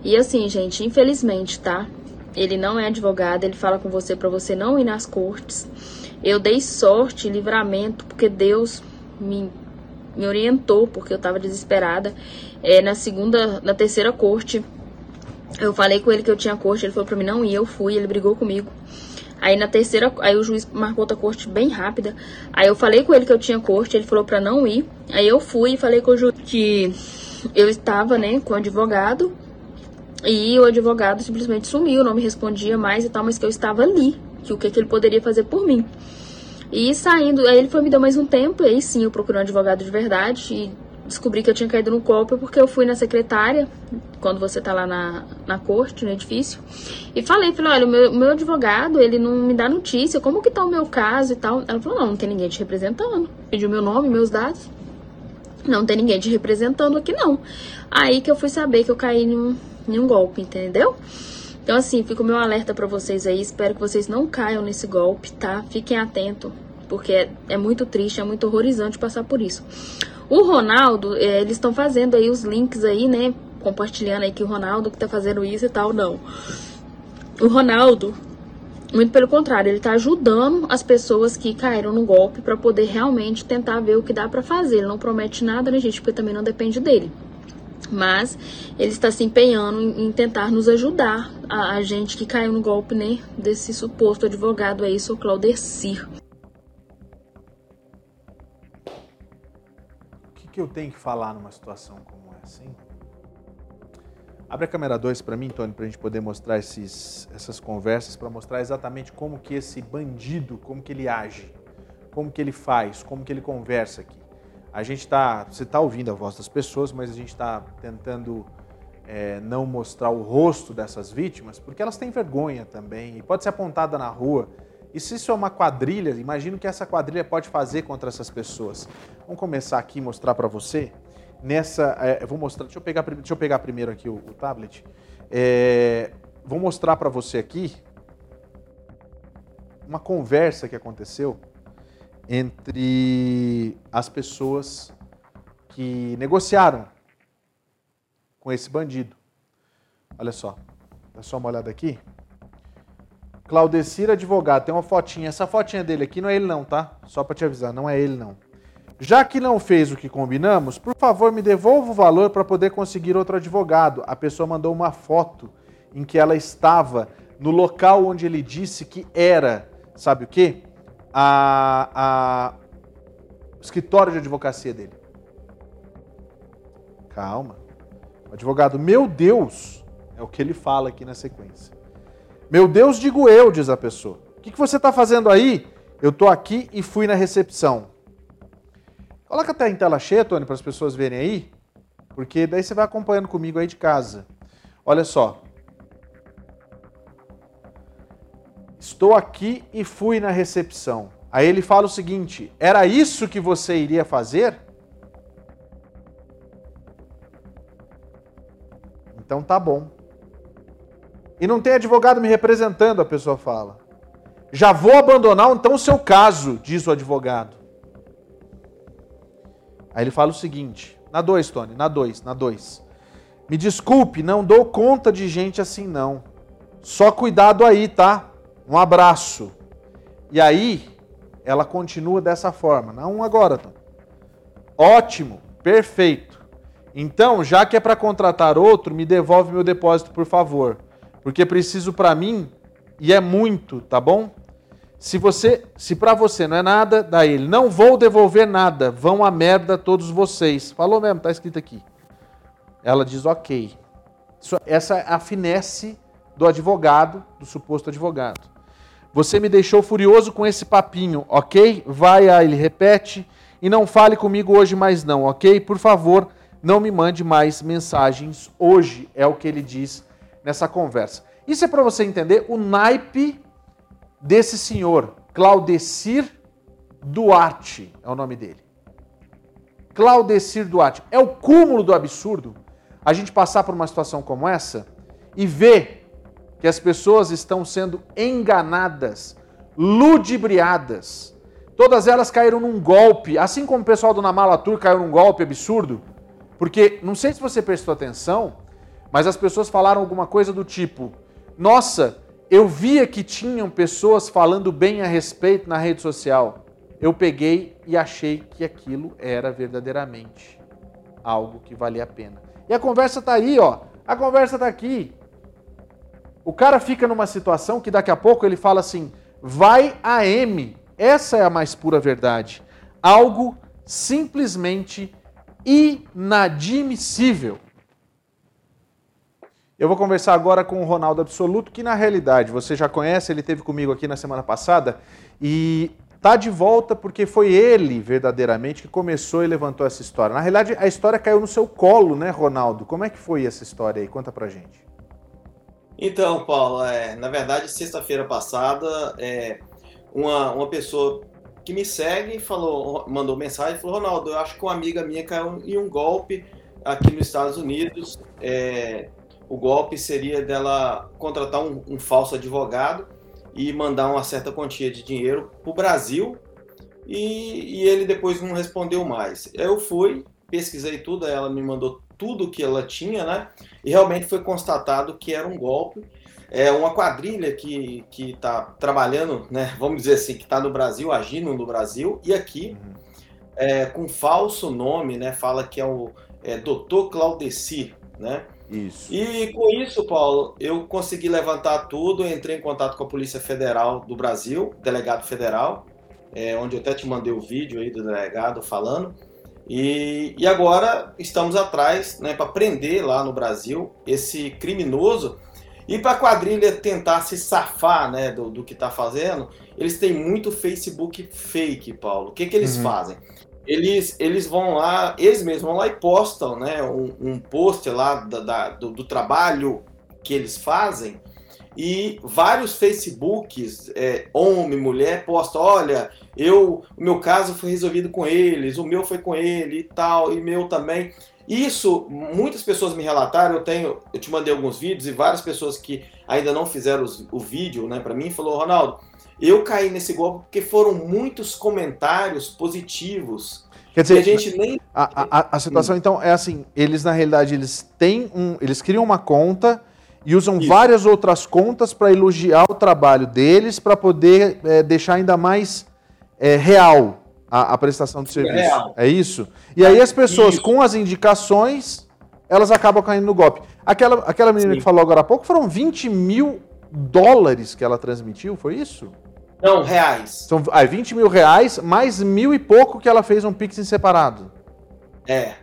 E assim, gente, infelizmente, tá? Ele não é advogado, ele fala com você para você não ir nas cortes. Eu dei sorte, livramento, porque Deus me, me orientou, porque eu tava desesperada. É, na segunda, na terceira corte, eu falei com ele que eu tinha corte, ele falou pra mim não ir, eu fui, ele brigou comigo. Aí na terceira, aí o juiz marcou outra corte bem rápida. Aí eu falei com ele que eu tinha corte, ele falou pra não ir. Aí eu fui e falei com o juiz que eu estava, né, com o advogado. E o advogado simplesmente sumiu, não me respondia mais e tal, mas que eu estava ali, que o que, que ele poderia fazer por mim. E saindo, aí ele foi me dar mais um tempo, e aí sim eu procurei um advogado de verdade e descobri que eu tinha caído no golpe porque eu fui na secretária, quando você tá lá na, na corte, no edifício, e falei, falei, olha, o meu, meu advogado, ele não me dá notícia, como que tá o meu caso e tal. Ela falou, não, não tem ninguém te representando. Pediu meu nome, meus dados. Não tem ninguém te representando aqui, não. Aí que eu fui saber que eu caí um, em um golpe, entendeu? Então, assim, fica o meu alerta para vocês aí. Espero que vocês não caiam nesse golpe, tá? Fiquem atentos, porque é, é muito triste, é muito horrorizante passar por isso. O Ronaldo, é, eles estão fazendo aí os links aí, né? Compartilhando aí que o Ronaldo que tá fazendo isso e tal, não. O Ronaldo, muito pelo contrário, ele tá ajudando as pessoas que caíram no golpe para poder realmente tentar ver o que dá para fazer. Ele não promete nada, né, gente? Porque também não depende dele. Mas ele está se empenhando em, tentar nos ajudar, a, a, gente que caiu no golpe, né, desse suposto advogado aí, o Claudecir. que eu tenho que falar numa situação como essa, hein? Abre a câmera 2 para mim, Tony, para a gente poder mostrar esses, essas conversas, para mostrar exatamente como que esse bandido, como que ele age, como que ele faz, como que ele conversa aqui. A gente está, você está ouvindo a voz das pessoas, mas a gente está tentando é, não mostrar o rosto dessas vítimas, porque elas têm vergonha também, e pode ser apontada na rua, e se isso é uma quadrilha, imagina o que essa quadrilha pode fazer contra essas pessoas. Vamos começar aqui mostrar para você. Nessa, é, vou mostrar. Deixa eu pegar, deixa eu pegar primeiro aqui o, o tablet. É, vou mostrar para você aqui uma conversa que aconteceu entre as pessoas que negociaram com esse bandido. Olha só, dá só uma olhada aqui. Claudecir Advogado, tem uma fotinha. Essa fotinha dele aqui não é ele não, tá? Só para te avisar, não é ele não. Já que não fez o que combinamos, por favor me devolva o valor para poder conseguir outro advogado. A pessoa mandou uma foto em que ela estava no local onde ele disse que era, sabe o quê? A, a escritório de advocacia dele. Calma. O advogado, meu Deus, é o que ele fala aqui na sequência. Meu Deus, digo eu, diz a pessoa. O que, você está fazendo aí? Eu estou aqui e fui na recepção. Coloca até em tela cheia, Tony, para as pessoas verem aí, porque daí você vai acompanhando comigo aí de casa. Olha só. Estou aqui e fui na recepção. Aí ele fala o seguinte: era isso que você iria fazer? Então tá bom. E não tem advogado me representando, a pessoa fala. Já vou abandonar então o seu caso, diz o advogado. Aí ele fala o seguinte: na 2, Tony, na 2, na 2. Me desculpe, não dou conta de gente assim não. Só cuidado aí, tá? Um abraço. E aí, ela continua dessa forma. Na 1 um agora, Tony. Ótimo, perfeito. Então, já que é para contratar outro, me devolve meu depósito, por favor porque preciso para mim e é muito, tá bom? Se você, se para você não é nada, dá ele. Não vou devolver nada. Vão a merda todos vocês. Falou mesmo, tá escrito aqui. Ela diz ok. Essa é a finesse do advogado, do suposto advogado. Você me deixou furioso com esse papinho, ok? Vai a ele, repete e não fale comigo hoje mais não, ok? Por favor, não me mande mais mensagens hoje, é o que ele diz nessa conversa. Isso é para você entender o naipe desse senhor, Claudecir Duarte é o nome dele. Claudecir Duarte. É o cúmulo do absurdo a gente passar por uma situação como essa e ver que as pessoas estão sendo enganadas, ludibriadas. Todas elas caíram num golpe, assim como o pessoal do Namalatur caiu num golpe absurdo. Porque, não sei se você prestou atenção, mas as pessoas falaram alguma coisa do tipo: Nossa, eu via que tinham pessoas falando bem a respeito na rede social. Eu peguei e achei que aquilo era verdadeiramente algo que valia a pena. E a conversa tá aí, ó. A conversa tá aqui. O cara fica numa situação que daqui a pouco ele fala assim: vai a M. Essa é a mais pura verdade. Algo simplesmente inadmissível. Eu vou conversar agora com o Ronaldo Absoluto, que na realidade você já conhece, ele teve comigo aqui na semana passada e tá de volta porque foi ele verdadeiramente que começou e levantou essa história. Na realidade, a história caiu no seu colo, né, Ronaldo? Como é que foi essa história aí? Conta pra gente. Então, Paulo, é, na verdade, sexta-feira passada, é, uma, uma pessoa que me segue falou, mandou mensagem e falou: Ronaldo, eu acho que uma amiga minha caiu em um golpe aqui nos Estados Unidos. É, o golpe seria dela contratar um, um, falso advogado e mandar uma certa quantia de dinheiro para o Brasil e, e, ele depois não respondeu mais. Eu fui, pesquisei tudo, ela me mandou tudo que ela tinha, né? E realmente foi constatado que era um golpe. É uma quadrilha que está trabalhando, né? Vamos dizer assim, que está no Brasil, agindo no Brasil e aqui, uhum. é, com falso nome, né? Fala que é o é, Dr. Claudeci, né? Isso. E com isso, Paulo, eu consegui levantar tudo, entrei em contato com a Polícia Federal do Brasil, delegado federal, é, onde eu até te mandei o vídeo aí do delegado falando. E, e agora estamos atrás né, para prender lá no Brasil esse criminoso. E para a quadrilha tentar se safar né, do, do que está fazendo, eles têm muito Facebook fake, Paulo. O que, que eles uhum. fazem? Eles, eles vão lá, eles mesmos vão lá e postam né, um, um post lá da, da, do, do, trabalho que eles fazem e vários Facebooks, é, homem, mulher, postam, olha, eu, o meu caso foi resolvido com eles, o meu foi com ele e tal, e meu também. Isso, muitas pessoas me relataram, eu tenho, eu te mandei alguns vídeos e várias pessoas que ainda não fizeram os, o vídeo, né, para mim, falou, Ronaldo, eu caí nesse golpe porque foram muitos comentários positivos. Quer dizer, a gente nem. A, a, a situação, hum. então, é assim: eles, na realidade, eles têm um. Eles criam uma conta e usam Isso. várias outras contas para elogiar o trabalho deles, para poder é, deixar ainda mais é, real a, a, prestação do serviço. Real. É isso? E aí as pessoas, isso. com as indicações, elas acabam caindo no golpe. Aquela, aquela menina Sim. que falou agora há pouco foram 20 mil dólares que ela transmitiu, foi isso? Não, reais. São ah, 20 mil reais, mais mil e pouco que ela fez um Pix em separado. É,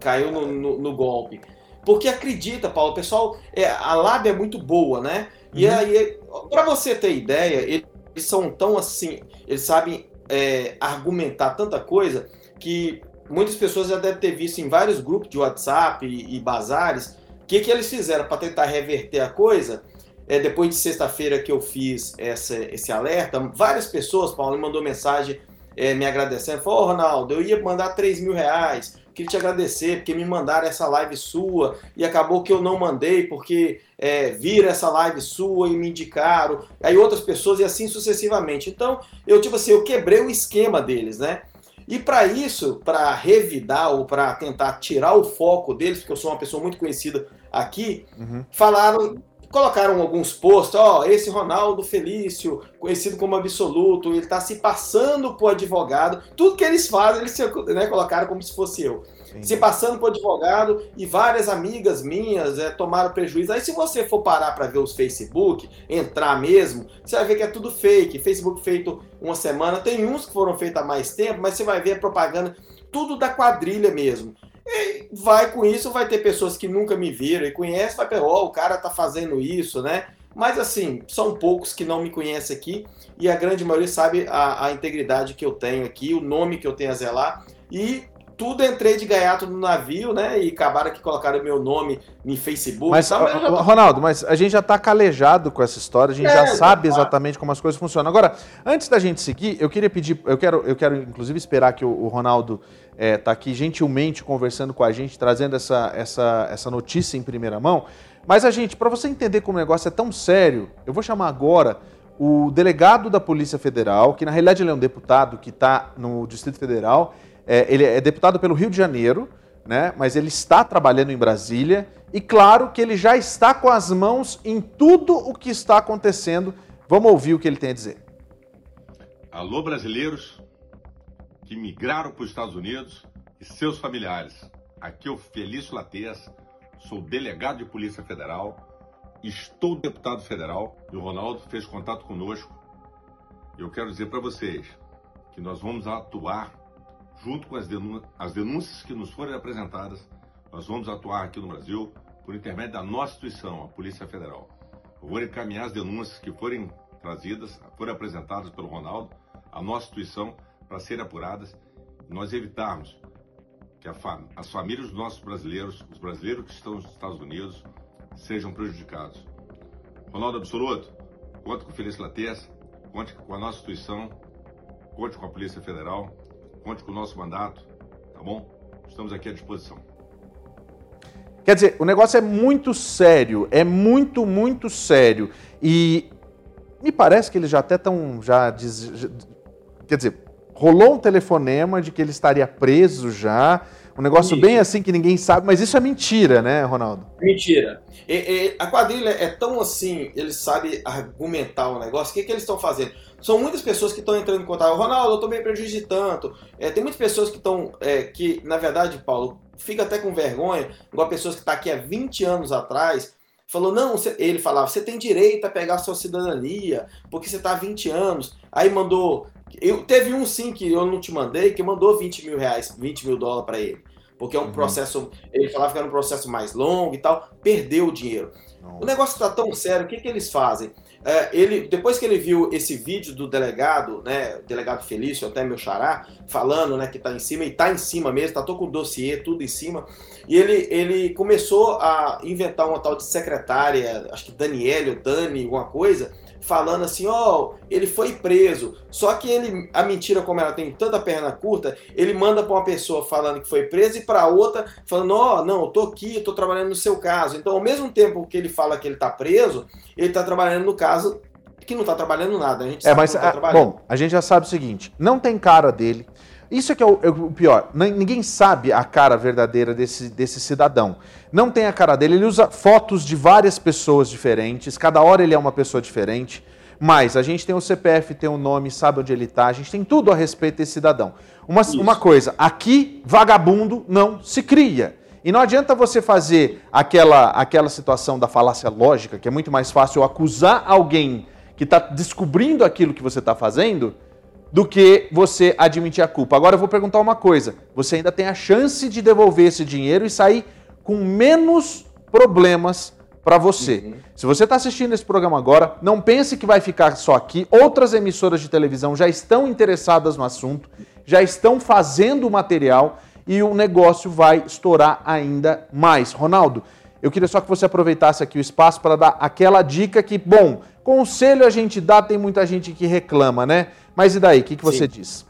caiu no, no, no golpe. Porque acredita, Paulo, pessoal, é, a lábia é muito boa, né? E uhum. aí, para você ter ideia, eles são tão assim, eles sabem é, argumentar tanta coisa que muitas pessoas já devem ter visto em vários grupos de WhatsApp e, e bazares o que, que eles fizeram para tentar reverter a coisa é, depois de sexta-feira que eu fiz essa, esse alerta, várias pessoas, Paulo, me mandou mensagem é, me agradecendo. Falou, oh, Ronaldo, eu ia mandar 3 mil reais, queria te agradecer porque me mandaram essa live sua e acabou que eu não mandei porque é, viram essa live sua e me indicaram, aí outras pessoas e assim sucessivamente. Então, eu tipo assim, eu quebrei o esquema deles, né? E para isso, para revidar ou para tentar tirar o foco deles, porque eu sou uma pessoa muito conhecida aqui, uhum. falaram colocaram alguns posts, ó, esse Ronaldo Felício, conhecido como absoluto, ele está se passando por advogado. Tudo que eles fazem, eles né, colocaram como se fosse eu. Sim. Se passando por advogado e várias amigas minhas é, tomaram prejuízo. Aí se você for parar para ver os Facebook, entrar mesmo, você vai ver que é tudo fake. Facebook feito uma semana, tem uns que foram feitos há mais tempo, mas você vai ver a propaganda, tudo da quadrilha mesmo. E vai com isso, vai ter pessoas que nunca me viram e conhecem, vai pegar, ó, oh, o cara tá fazendo isso, né? Mas assim, são poucos que não me conhecem aqui e a grande maioria sabe a, a integridade que eu tenho aqui, o nome que eu tenho a zelar e tudo entrei de gaiato no navio, né? E acabaram que colocaram meu nome no Facebook. Mas, tá, mas já... Ronaldo, mas a gente já tá calejado com essa história, a gente é, já sabe exatamente como as coisas funcionam. Agora, antes da gente seguir, eu queria pedir, eu quero, eu quero inclusive esperar que o, o Ronaldo é, tá aqui gentilmente conversando com a gente, trazendo essa, essa, essa notícia em primeira mão. Mas a gente, para você entender como o negócio é tão sério, eu vou chamar agora o delegado da Polícia Federal, que na realidade ele é um deputado que está no Distrito Federal, é, ele é deputado pelo Rio de Janeiro, né? mas ele está trabalhando em Brasília, e claro que ele já está com as mãos em tudo o que está acontecendo. Vamos ouvir o que ele tem a dizer. Alô, brasileiros que migraram para os Estados Unidos e seus familiares. Aqui é o Felício Latez, sou delegado de Polícia Federal Estou deputado federal e o Ronaldo fez contato conosco. Eu quero dizer para vocês que nós vamos atuar junto com as, as denúncias que nos forem apresentadas. Nós vamos atuar aqui no Brasil por intermédio da nossa instituição, a Polícia Federal. Eu vou encaminhar as denúncias que forem trazidas, forem apresentadas pelo Ronaldo, à nossa instituição, para serem apuradas nós evitarmos que fam as famílias dos nossos brasileiros, os brasileiros que estão nos Estados Unidos, sejam prejudicados. Ronaldo Absoluto, conte com o Felício Latessa, conte com a nossa instituição, conte com a Polícia Federal, conte com o nosso mandato, tá bom? Estamos aqui à disposição. Quer dizer, o negócio é muito sério, é muito, muito sério. E me parece que eles já até estão. Já, já, quer dizer, rolou um telefonema de que ele estaria preso já. Um negócio bem assim que ninguém sabe, mas isso é mentira, né, Ronaldo? Mentira. E, e, a quadrilha é tão assim, eles sabem argumentar o negócio. O que, que eles estão fazendo? São muitas pessoas que estão entrando em contato. Ronaldo, eu estou bem prejuízo de tanto. É, tem muitas pessoas que estão, é, que na verdade, Paulo, fica até com vergonha, igual pessoas que estão tá aqui há 20 anos atrás, falou, não, ele falava, você tem direito a pegar a sua cidadania, porque você está há 20 anos. Aí mandou eu, teve um sim que eu não te mandei, que mandou 20 mil reais, 20 mil dólares para ele. Porque é um uhum. processo, ele falava que era um processo mais longo e tal, perdeu o dinheiro. O negócio está tão sério, o que, que eles fazem? É, ele, depois que ele viu esse vídeo do delegado, né, delegado Felício, até meu xará, falando, né, que tá em cima, e tá em cima mesmo, tá todo com o dossiê, tudo em cima, e ele, ele começou a inventar uma tal de secretária, acho que Daniele ou Dani, alguma coisa, falando assim, ó, oh, ele foi preso. Só que ele, a mentira, como ela tem tanta perna curta, ele manda para uma pessoa falando que foi preso e para outra falando, ó, oh, não, eu tô aqui, eu tô trabalhando no seu caso. Então, ao mesmo tempo que ele fala que ele tá preso, ele tá trabalhando no caso que não tá trabalhando nada. A gente é, mas, tá bom, a gente já sabe o seguinte, não tem cara dele. Isso é que é o, é o, pior. Ninguém sabe a cara verdadeira desse, desse cidadão. Não tem a cara dele. Ele usa fotos de várias pessoas diferentes. Cada hora ele é uma pessoa diferente. Mas a gente tem o CPF, tem o nome, sabe onde ele está. A gente tem tudo a respeito desse cidadão. Uma, uma coisa, aqui vagabundo não se cria. E não adianta você fazer aquela, aquela situação da falácia lógica, que é muito mais fácil acusar alguém que está descobrindo aquilo que você está fazendo do que você admitir a culpa. Agora eu vou perguntar uma coisa: você ainda tem a chance de devolver esse dinheiro e sair com menos problemas para você. Uhum. Se você está assistindo esse programa agora, não pense que vai ficar só aqui. Outras emissoras de televisão já estão interessadas no assunto, já estão fazendo o material e o negócio vai estourar ainda mais. Ronaldo, eu queria só que você aproveitasse aqui o espaço para dar aquela dica que, bom, conselho a gente dá, tem muita gente que reclama, né? Mas e daí? O que, que você Sim. diz?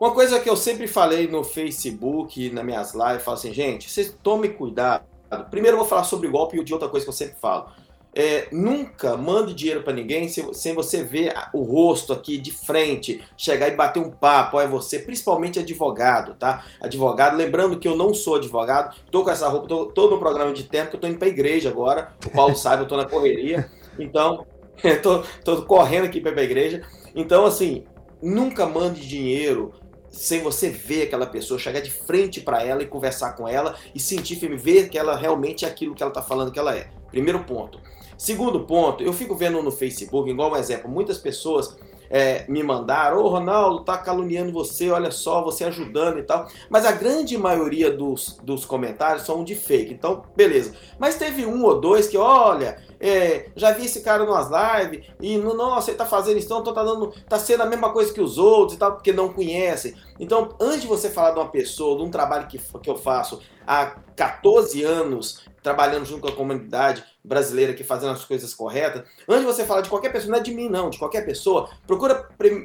Uma coisa que eu sempre falei no Facebook, nas minhas lives, falo assim, gente, vocês tomem cuidado. Primeiro eu vou falar sobre golpe e de outra coisa que eu sempre falo. É, nunca mande dinheiro para ninguém sem, sem, você ver o rosto aqui de frente, chegar e bater um papo, é você, principalmente advogado, tá? Advogado, lembrando que eu não sou advogado, tô com essa roupa, tô, tô no programa de tempo, que eu tô indo pra igreja agora, o Paulo sabe, eu tô na correria, então, tô, tô correndo aqui pra ir pra igreja, então, assim, nunca mande dinheiro sem você ver aquela pessoa, chegar de frente para ela e conversar com ela e sentir firme, ver que ela realmente é aquilo que ela está falando que ela é. Primeiro ponto. Segundo ponto, eu fico vendo no Facebook, igual um exemplo, muitas pessoas é, me mandaram, ô oh, Ronaldo, tá caluniando você, olha só, você ajudando e tal. Mas a grande maioria dos, dos comentários são de fake, então beleza. Mas teve um ou dois que, olha, é, já vi esse cara nas lives e nossa, ele tá fazendo isso, então tá, dando, tá sendo a mesma coisa que os outros e tal, porque não conhecem. Então, antes de você falar de uma pessoa, de um trabalho que, que eu faço há 14 anos, trabalhando junto com a comunidade brasileira aqui, fazendo as coisas corretas, antes de você falar de qualquer pessoa, não é de mim não, de qualquer pessoa, procura,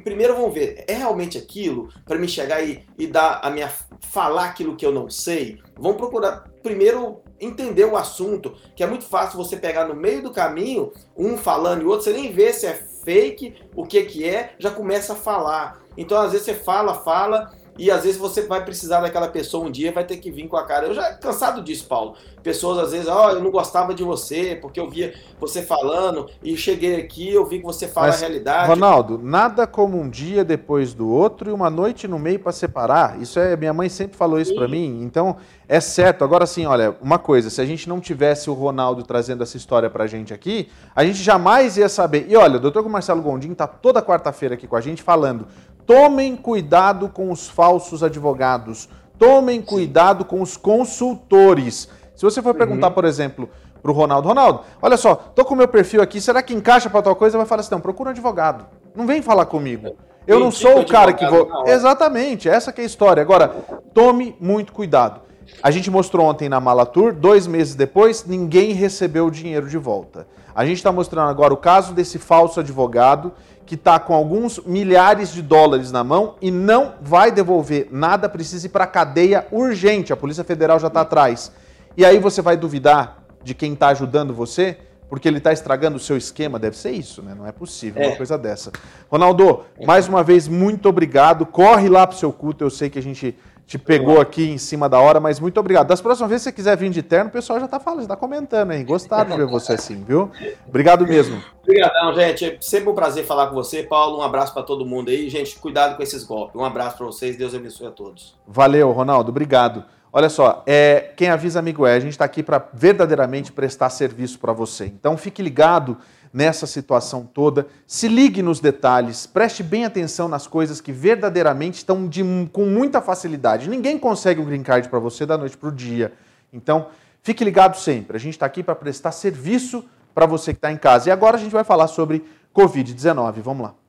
primeiro vamos ver, é realmente aquilo para me chegar e, e dar a minha, falar aquilo que eu não sei? Vamos procurar primeiro entender o assunto, que é muito fácil você pegar no meio do caminho, um falando e o outro, você nem vê se é fake, o que que é, já começa a falar. Então, às vezes você fala, fala, e às vezes você vai precisar daquela pessoa um dia vai ter que vir com a cara. Eu já cansado disso, Paulo. Pessoas às vezes, ó, oh, eu não gostava de você, porque eu via você falando, e cheguei aqui, eu vi que você fala Mas, a realidade. Ronaldo, nada como um dia depois do outro e uma noite no meio para separar. Isso é, minha mãe sempre falou isso para mim. Então, é certo. Agora sim, olha, uma coisa, se a gente não tivesse o Ronaldo trazendo essa história pra gente aqui, a gente jamais ia saber. E olha, o doutor Marcelo Gondim tá toda quarta-feira aqui com a gente falando Tomem cuidado com os falsos advogados. Tomem cuidado com os consultores. Se você for perguntar, uhum. por exemplo, para o Ronaldo, Ronaldo, olha só, tô com o meu perfil aqui, será que encaixa para tal coisa? Vai falar assim, não, procura um advogado. Não vem falar comigo. Eu não sou o cara que vou. Exatamente, essa que é a história. Agora, tome muito cuidado. A gente mostrou ontem na Malatur, dois meses depois, ninguém recebeu o dinheiro de volta. A gente está mostrando agora o caso desse falso advogado que está com alguns milhares de dólares na mão e não vai devolver nada, precisa ir para a cadeia urgente. A Polícia Federal já está atrás. E aí você vai duvidar de quem está ajudando você? Porque ele está estragando o seu esquema? Deve ser isso, né? Não é possível é. uma coisa dessa. Ronaldo, mais uma vez, muito obrigado. Corre lá para o seu culto. Eu sei que a gente te pegou aqui em cima da hora, mas muito obrigado. Das próximas vezes, se você quiser vir de terno, o pessoal já está falando, já está comentando, hein? Gostaram de ver você assim, viu? Obrigado mesmo. Obrigadão, gente. É sempre um prazer falar com você, Paulo. Um abraço para todo mundo aí. Gente, cuidado com esses golpes. Um abraço para vocês. Deus abençoe a todos. Valeu, Ronaldo. Obrigado. Olha só, é, quem avisa amigo é, a gente está aqui para verdadeiramente prestar serviço para você. Então fique ligado nessa situação toda. Se ligue nos detalhes, preste bem atenção nas coisas que verdadeiramente estão de, com muita facilidade. Ninguém consegue um green card para você da noite para o dia. Então, fique ligado sempre. A gente está aqui para prestar serviço para você que está em casa. E agora a gente vai falar sobre Covid-19. Vamos lá.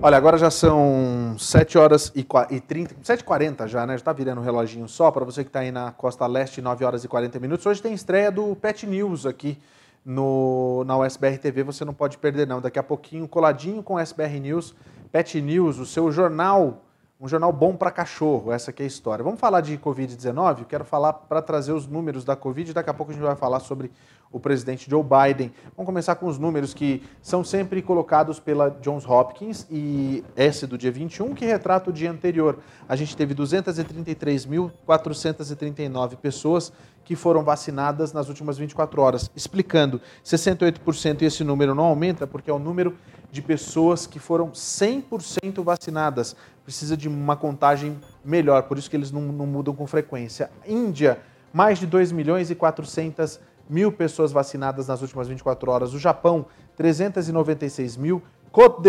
Olha, agora já são 7 horas e 30, 7h40 já, né? Já tá virando o um reloginho só. Para você que está aí na Costa Leste, 9 horas e 40 minutos. Hoje tem estreia do Pet News aqui no, na USBR TV. Você não pode perder, não. Daqui a pouquinho, coladinho com o SBR News, Pet News, o seu jornal um jornal bom para cachorro, essa é a história. Vamos falar de Covid-19? Quero falar para trazer os números da Covid, daqui a pouco a gente vai falar sobre o presidente Joe Biden. Vamos começar com os números que são sempre colocados pela Johns Hopkins e esse do dia 21, que retrata o dia anterior. A gente teve 233.439 pessoas que foram vacinadas nas últimas 24 horas, explicando 68% e esse número não aumenta porque é o número de pessoas que foram 100% vacinadas. Precisa de uma contagem melhor, por isso que eles não, não mudam com frequência. Índia, mais de 2 milhões e 400 mil pessoas vacinadas nas últimas 24 horas. O Japão, 396 mil. Côte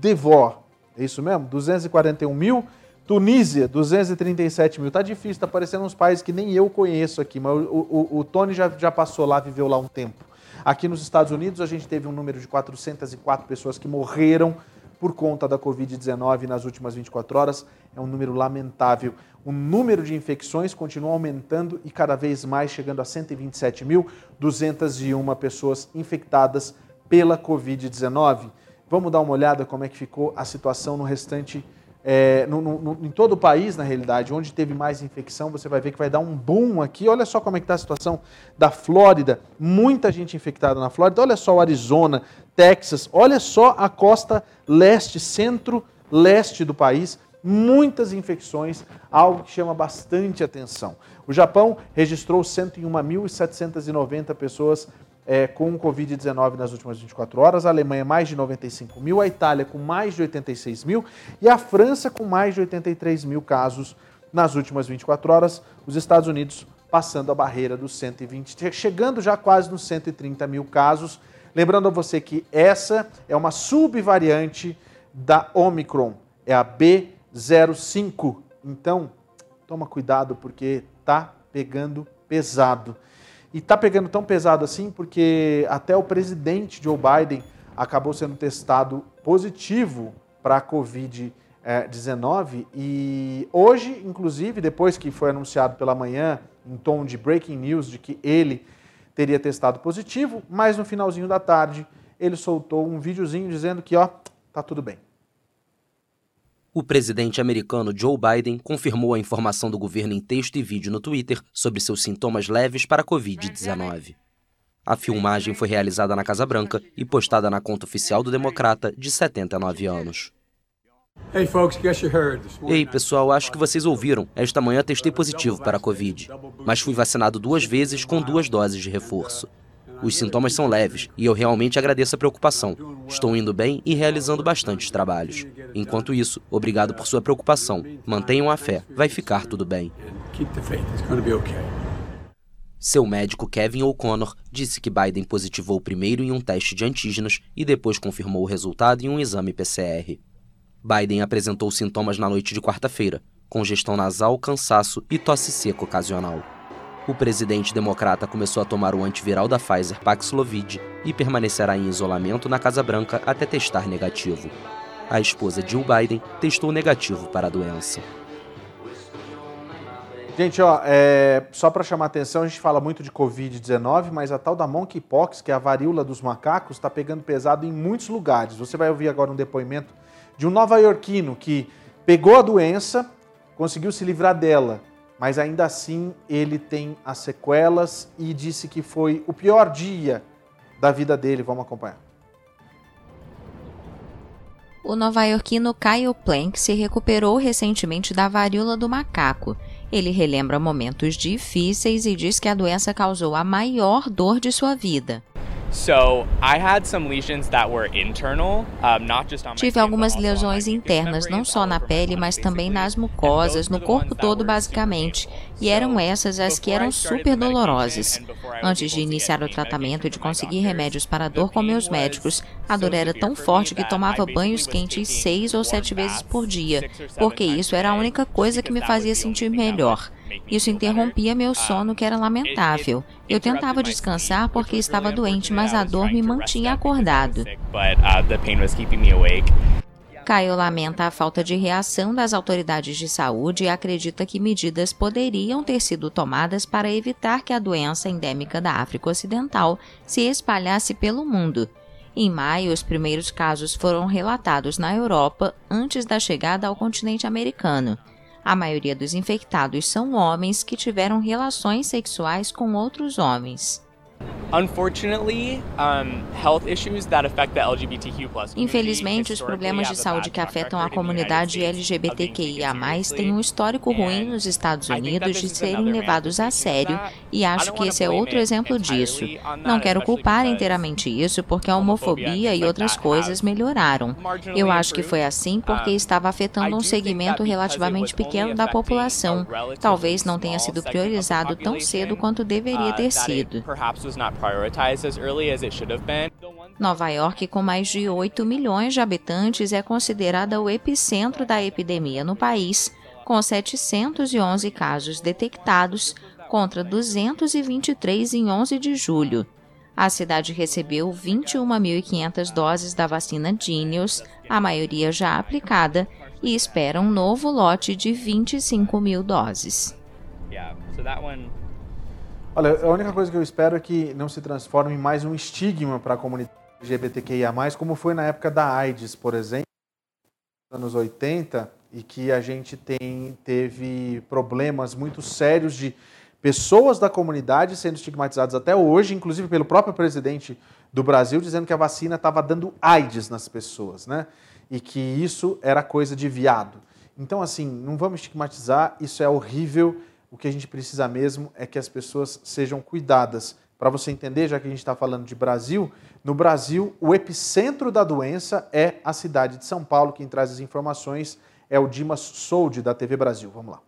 d'Ivoire, é isso mesmo? 241 mil. Tunísia, 237 mil. Tá difícil, tá parecendo uns países que nem eu conheço aqui, mas o, o, o Tony já, já passou lá, viveu lá um tempo. Aqui nos Estados Unidos, a gente teve um número de 404 pessoas que morreram por conta da Covid-19 nas últimas 24 horas. É um número lamentável. O número de infecções continua aumentando e cada vez mais chegando a 127.201 pessoas infectadas pela Covid-19. Vamos dar uma olhada como é que ficou a situação no restante é, no, no, em todo o país, na realidade, onde teve mais infecção, você vai ver que vai dar um boom aqui. Olha só como é que está a situação da Flórida, muita gente infectada na Flórida. Olha só o Arizona, Texas, olha só a costa leste, centro-leste do país, muitas infecções, algo que chama bastante atenção. O Japão registrou 101.790 pessoas é, com Covid-19 nas últimas 24 horas, a Alemanha mais de 95 mil, a Itália com mais de 86 mil e a França com mais de 83 mil casos nas últimas 24 horas, os Estados Unidos passando a barreira dos 120, chegando já quase nos 130 mil casos. Lembrando a você que essa é uma subvariante da Omicron, é a B05. Então, toma cuidado porque tá pegando pesado. E está pegando tão pesado assim porque até o presidente Joe Biden acabou sendo testado positivo para a Covid-19 e hoje, inclusive, depois que foi anunciado pela manhã em tom de breaking news de que ele teria testado positivo, mas no finalzinho da tarde ele soltou um videozinho dizendo que, ó, tá tudo bem. O presidente americano Joe Biden confirmou a informação do governo em texto e vídeo no Twitter sobre seus sintomas leves para a Covid-19. A filmagem foi realizada na Casa Branca e postada na conta oficial do democrata de 79 anos. Ei, pessoal, acho que vocês ouviram. Esta manhã testei positivo para a Covid, mas fui vacinado duas vezes com duas doses de reforço. Os sintomas são leves e eu realmente agradeço a preocupação. Estou indo bem e realizando bastantes trabalhos. Enquanto isso, obrigado por sua preocupação. Mantenham a fé, vai ficar tudo bem. Seu médico Kevin O'Connor disse que Biden positivou primeiro em um teste de antígenos e depois confirmou o resultado em um exame PCR. Biden apresentou sintomas na noite de quarta-feira, congestão nasal, cansaço e tosse seca ocasional. O presidente democrata começou a tomar o antiviral da Pfizer Paxlovid e permanecerá em isolamento na Casa Branca até testar negativo. A esposa Jill Biden testou negativo para a doença. Gente, ó, é, só para chamar atenção, a gente fala muito de Covid-19, mas a tal da monkeypox, que é a varíola dos macacos, está pegando pesado em muitos lugares. Você vai ouvir agora um depoimento de um nova-iorquino que pegou a doença, conseguiu se livrar dela, mas ainda assim ele tem as sequelas e disse que foi o pior dia da vida dele. Vamos acompanhar. O nova-iorquino Kyle Plank se recuperou recentemente da varíola do macaco. Ele relembra momentos difíceis e diz que a doença causou a maior dor de sua vida. Tive algumas lesões internas, não só na pele, mas também nas mucosas, no corpo todo, basicamente. E eram essas as que eram super dolorosas. Antes de iniciar o tratamento e de conseguir remédios para a dor com meus médicos, a dor era tão forte que tomava banhos quentes seis ou sete vezes por dia, porque isso era a única coisa que me fazia sentir melhor. Isso interrompia meu sono, que era lamentável. Eu tentava descansar porque estava doente, mas a dor me mantinha acordado. Caio lamenta a falta de reação das autoridades de saúde e acredita que medidas poderiam ter sido tomadas para evitar que a doença endêmica da África Ocidental se espalhasse pelo mundo. Em maio, os primeiros casos foram relatados na Europa antes da chegada ao continente americano. A maioria dos infectados são homens que tiveram relações sexuais com outros homens. Infelizmente, os problemas de saúde que afetam a comunidade LGBTQIA+, têm um histórico ruim nos Estados Unidos de serem levados a sério e acho que esse é outro exemplo disso. Não quero culpar inteiramente isso porque a homofobia e outras coisas melhoraram. Eu acho que foi assim porque estava afetando um segmento relativamente pequeno da população. Talvez não tenha sido priorizado tão cedo quanto deveria ter sido prioritized as early as it should have been. Nova York, com mais de 8 milhões de habitantes, é considerada o epicentro da epidemia no país, com 711 casos detectados contra 223 em 11 de julho. A cidade recebeu 21.500 doses da vacina Genius, a maioria já aplicada, e espera um novo lote de 25 mil doses. Yeah, so Olha, a única coisa que eu espero é que não se transforme em mais um estigma para a comunidade LGBTQIA+, como foi na época da AIDS, por exemplo, nos anos 80, e que a gente tem, teve problemas muito sérios de pessoas da comunidade sendo estigmatizadas até hoje, inclusive pelo próprio presidente do Brasil, dizendo que a vacina estava dando AIDS nas pessoas, né? E que isso era coisa de viado. Então, assim, não vamos estigmatizar, isso é horrível o que a gente precisa mesmo é que as pessoas sejam cuidadas. Para você entender, já que a gente está falando de Brasil, no Brasil, o epicentro da doença é a cidade de São Paulo. Quem traz as informações é o Dimas Soldi, da TV Brasil. Vamos lá.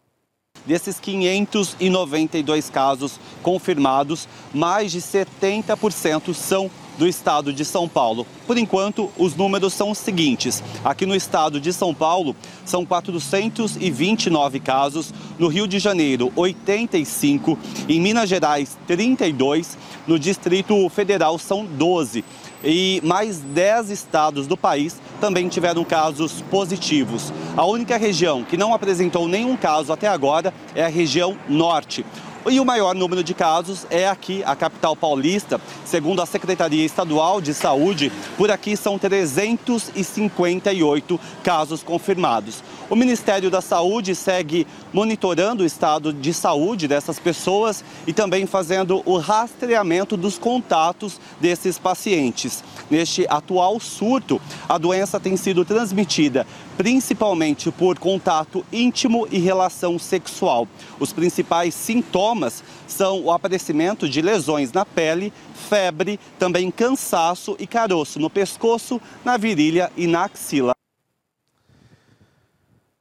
Desses 592 casos confirmados, mais de 70% são do estado de São Paulo. Por enquanto, os números são os seguintes: aqui no estado de São Paulo, são 429 casos, no Rio de Janeiro, 85, em Minas Gerais, 32, no Distrito Federal, são 12 e mais 10 estados do país também tiveram casos positivos. A única região que não apresentou nenhum caso até agora é a região norte. E o maior número de casos é aqui, a capital paulista. Segundo a Secretaria Estadual de Saúde, por aqui são 358 casos confirmados. O Ministério da Saúde segue monitorando o estado de saúde dessas pessoas e também fazendo o rastreamento dos contatos desses pacientes. Neste atual surto, a doença tem sido transmitida principalmente por contato íntimo e relação sexual. Os principais sintomas são o aparecimento de lesões na pele, febre, também cansaço e caroço no pescoço, na virilha e na axila.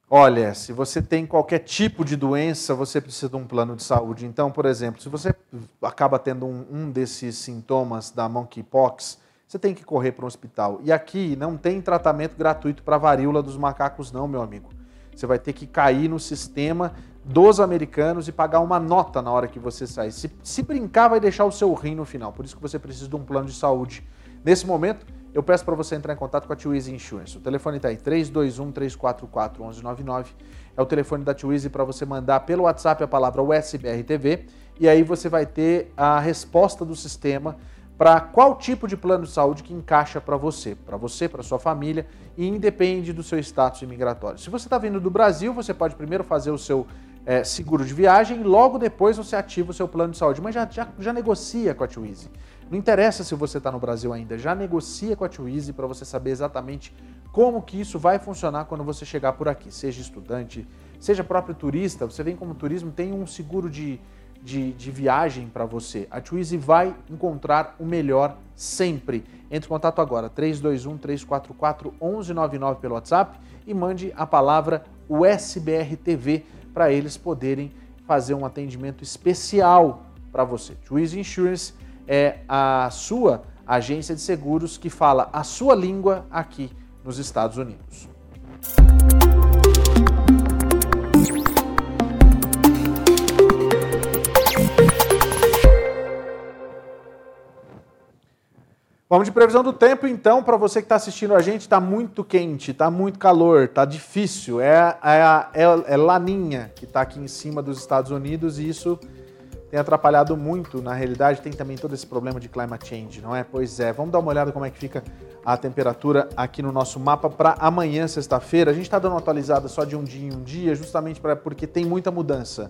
Olha, se você tem qualquer tipo de doença, você precisa de um plano de saúde. Então, por exemplo, se você acaba tendo um, um desses sintomas da monkeypox, você tem que correr para um hospital. E aqui não tem tratamento gratuito para varíola dos macacos, não, meu amigo. Você vai ter que cair no sistema dos americanos e pagar uma nota na hora que você sair. Se, se brincar, vai deixar o seu rim no final. Por isso que você precisa de um plano de saúde. Nesse momento, eu peço para você entrar em contato com a Tio Insurance. O telefone está aí, 321-344-1199. É o telefone da Tio para você mandar pelo WhatsApp a palavra USBRTV e aí você vai ter a resposta do sistema para qual tipo de plano de saúde que encaixa para você, para você, para sua família, e independe do seu status imigratório. Se você está vindo do Brasil, você pode primeiro fazer o seu é, seguro de viagem, logo depois você ativa o seu plano de saúde, mas já, já, já negocia com a Twizy. Não interessa se você está no Brasil ainda, já negocia com a Twizy para você saber exatamente como que isso vai funcionar quando você chegar por aqui, seja estudante, seja próprio turista, você vem como turismo, tem um seguro de de, de viagem para você. A Twizy vai encontrar o melhor sempre. Entre em contato agora, 321-344-1199 pelo WhatsApp e mande a palavra USBR TV para eles poderem fazer um atendimento especial para você. Twizy Insurance é a sua agência de seguros que fala a sua língua aqui nos Estados Unidos. Vamos de previsão do tempo, então, para você que está assistindo a gente, está muito quente, está muito calor, está difícil. É, é, é, é Laninha que está aqui em cima dos Estados Unidos e isso tem atrapalhado muito. Na realidade, tem também todo esse problema de climate change, não é? Pois é, vamos dar uma olhada como é que fica a temperatura aqui no nosso mapa para amanhã, sexta-feira. A gente está dando uma atualizada só de um dia em um dia, justamente pra, porque tem muita mudança.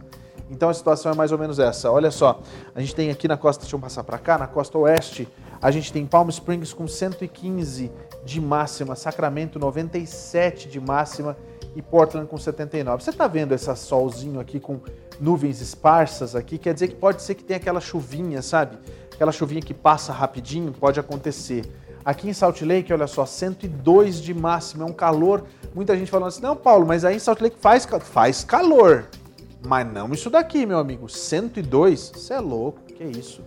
Então a situação é mais ou menos essa. Olha só, a gente tem aqui na costa, deixa eu passar para cá, na costa oeste, a gente tem Palm Springs com 115 de máxima, Sacramento 97 de máxima e Portland com 79. Você está vendo esse solzinho aqui com nuvens esparsas aqui? Quer dizer que pode ser que tenha aquela chuvinha, sabe? Aquela chuvinha que passa rapidinho, pode acontecer. Aqui em Salt Lake, olha só, 102 de máxima, é um calor. Muita gente falando assim, não, Paulo, mas aí em Salt Lake faz, faz calor. Mas não isso daqui, meu amigo. 102? Você é louco, que isso.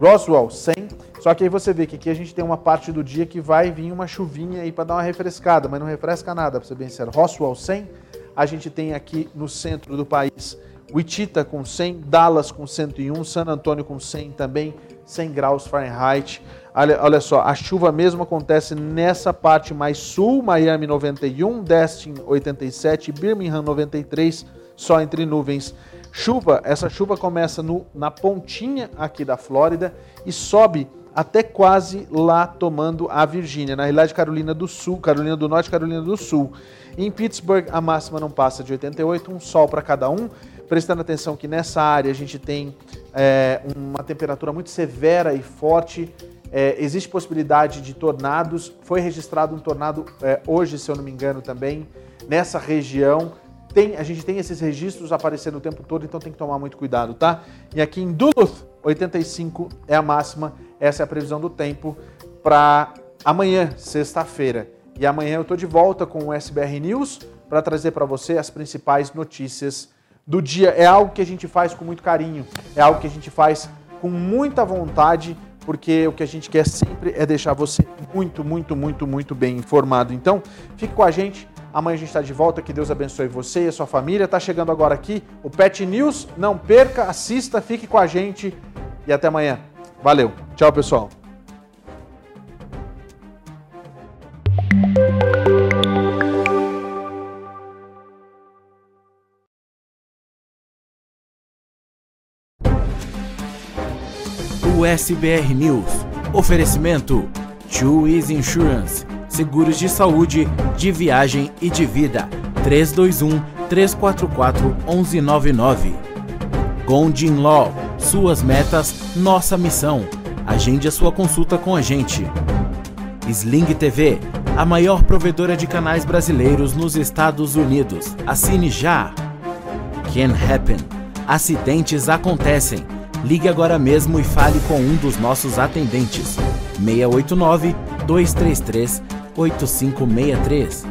Roswell, 100. Só que aí você vê que aqui a gente tem uma parte do dia que vai vir uma chuvinha aí para dar uma refrescada, mas não refresca nada, para ser bem sincero. Roswell, 100. A gente tem aqui no centro do país Wichita com 100, Dallas com 101, San Antônio com 100 também, 100 graus Fahrenheit. Olha, olha só, a chuva mesmo acontece nessa parte mais sul, Miami 91, Destin 87, Birmingham 93, só entre nuvens. Chuva, essa chuva começa no, na pontinha aqui da Flórida e sobe até quase lá tomando a Virgínia, na realidade Carolina do Sul, Carolina do Norte, Carolina do Sul. Em Pittsburgh a máxima não passa de 88, um sol para cada um. Prestando atenção que nessa área a gente tem é, uma temperatura muito severa e forte. É, existe possibilidade de tornados. Foi registrado um tornado é, hoje, se eu não me engano, também nessa região. Tem, a gente tem esses registros aparecendo o tempo todo, então tem que tomar muito cuidado, tá? E aqui em Duluth, 85 é a máxima, essa é a previsão do tempo para amanhã, sexta-feira. E amanhã eu estou de volta com o SBR News para trazer para você as principais notícias do dia. É algo que a gente faz com muito carinho, é algo que a gente faz com muita vontade, porque o que a gente quer sempre é deixar você muito, muito, muito, muito bem informado. Então, fique com a gente Amanhã a gente está de volta. Que Deus abençoe você e a sua família. Está chegando agora aqui o Pet News. Não perca, assista, fique com a gente e até amanhã. Valeu. Tchau, pessoal. SBR News. Oferecimento: Easy Insurance. Seguros de saúde, de viagem e de vida. 321 344 1199. Gondin Law. Suas metas, nossa missão. Agende a sua consulta com a gente. Sling TV, a maior provedora de canais brasileiros nos Estados Unidos. Assine já. Can Happen. Acidentes acontecem. Ligue agora mesmo e fale com um dos nossos atendentes. 689 233 8563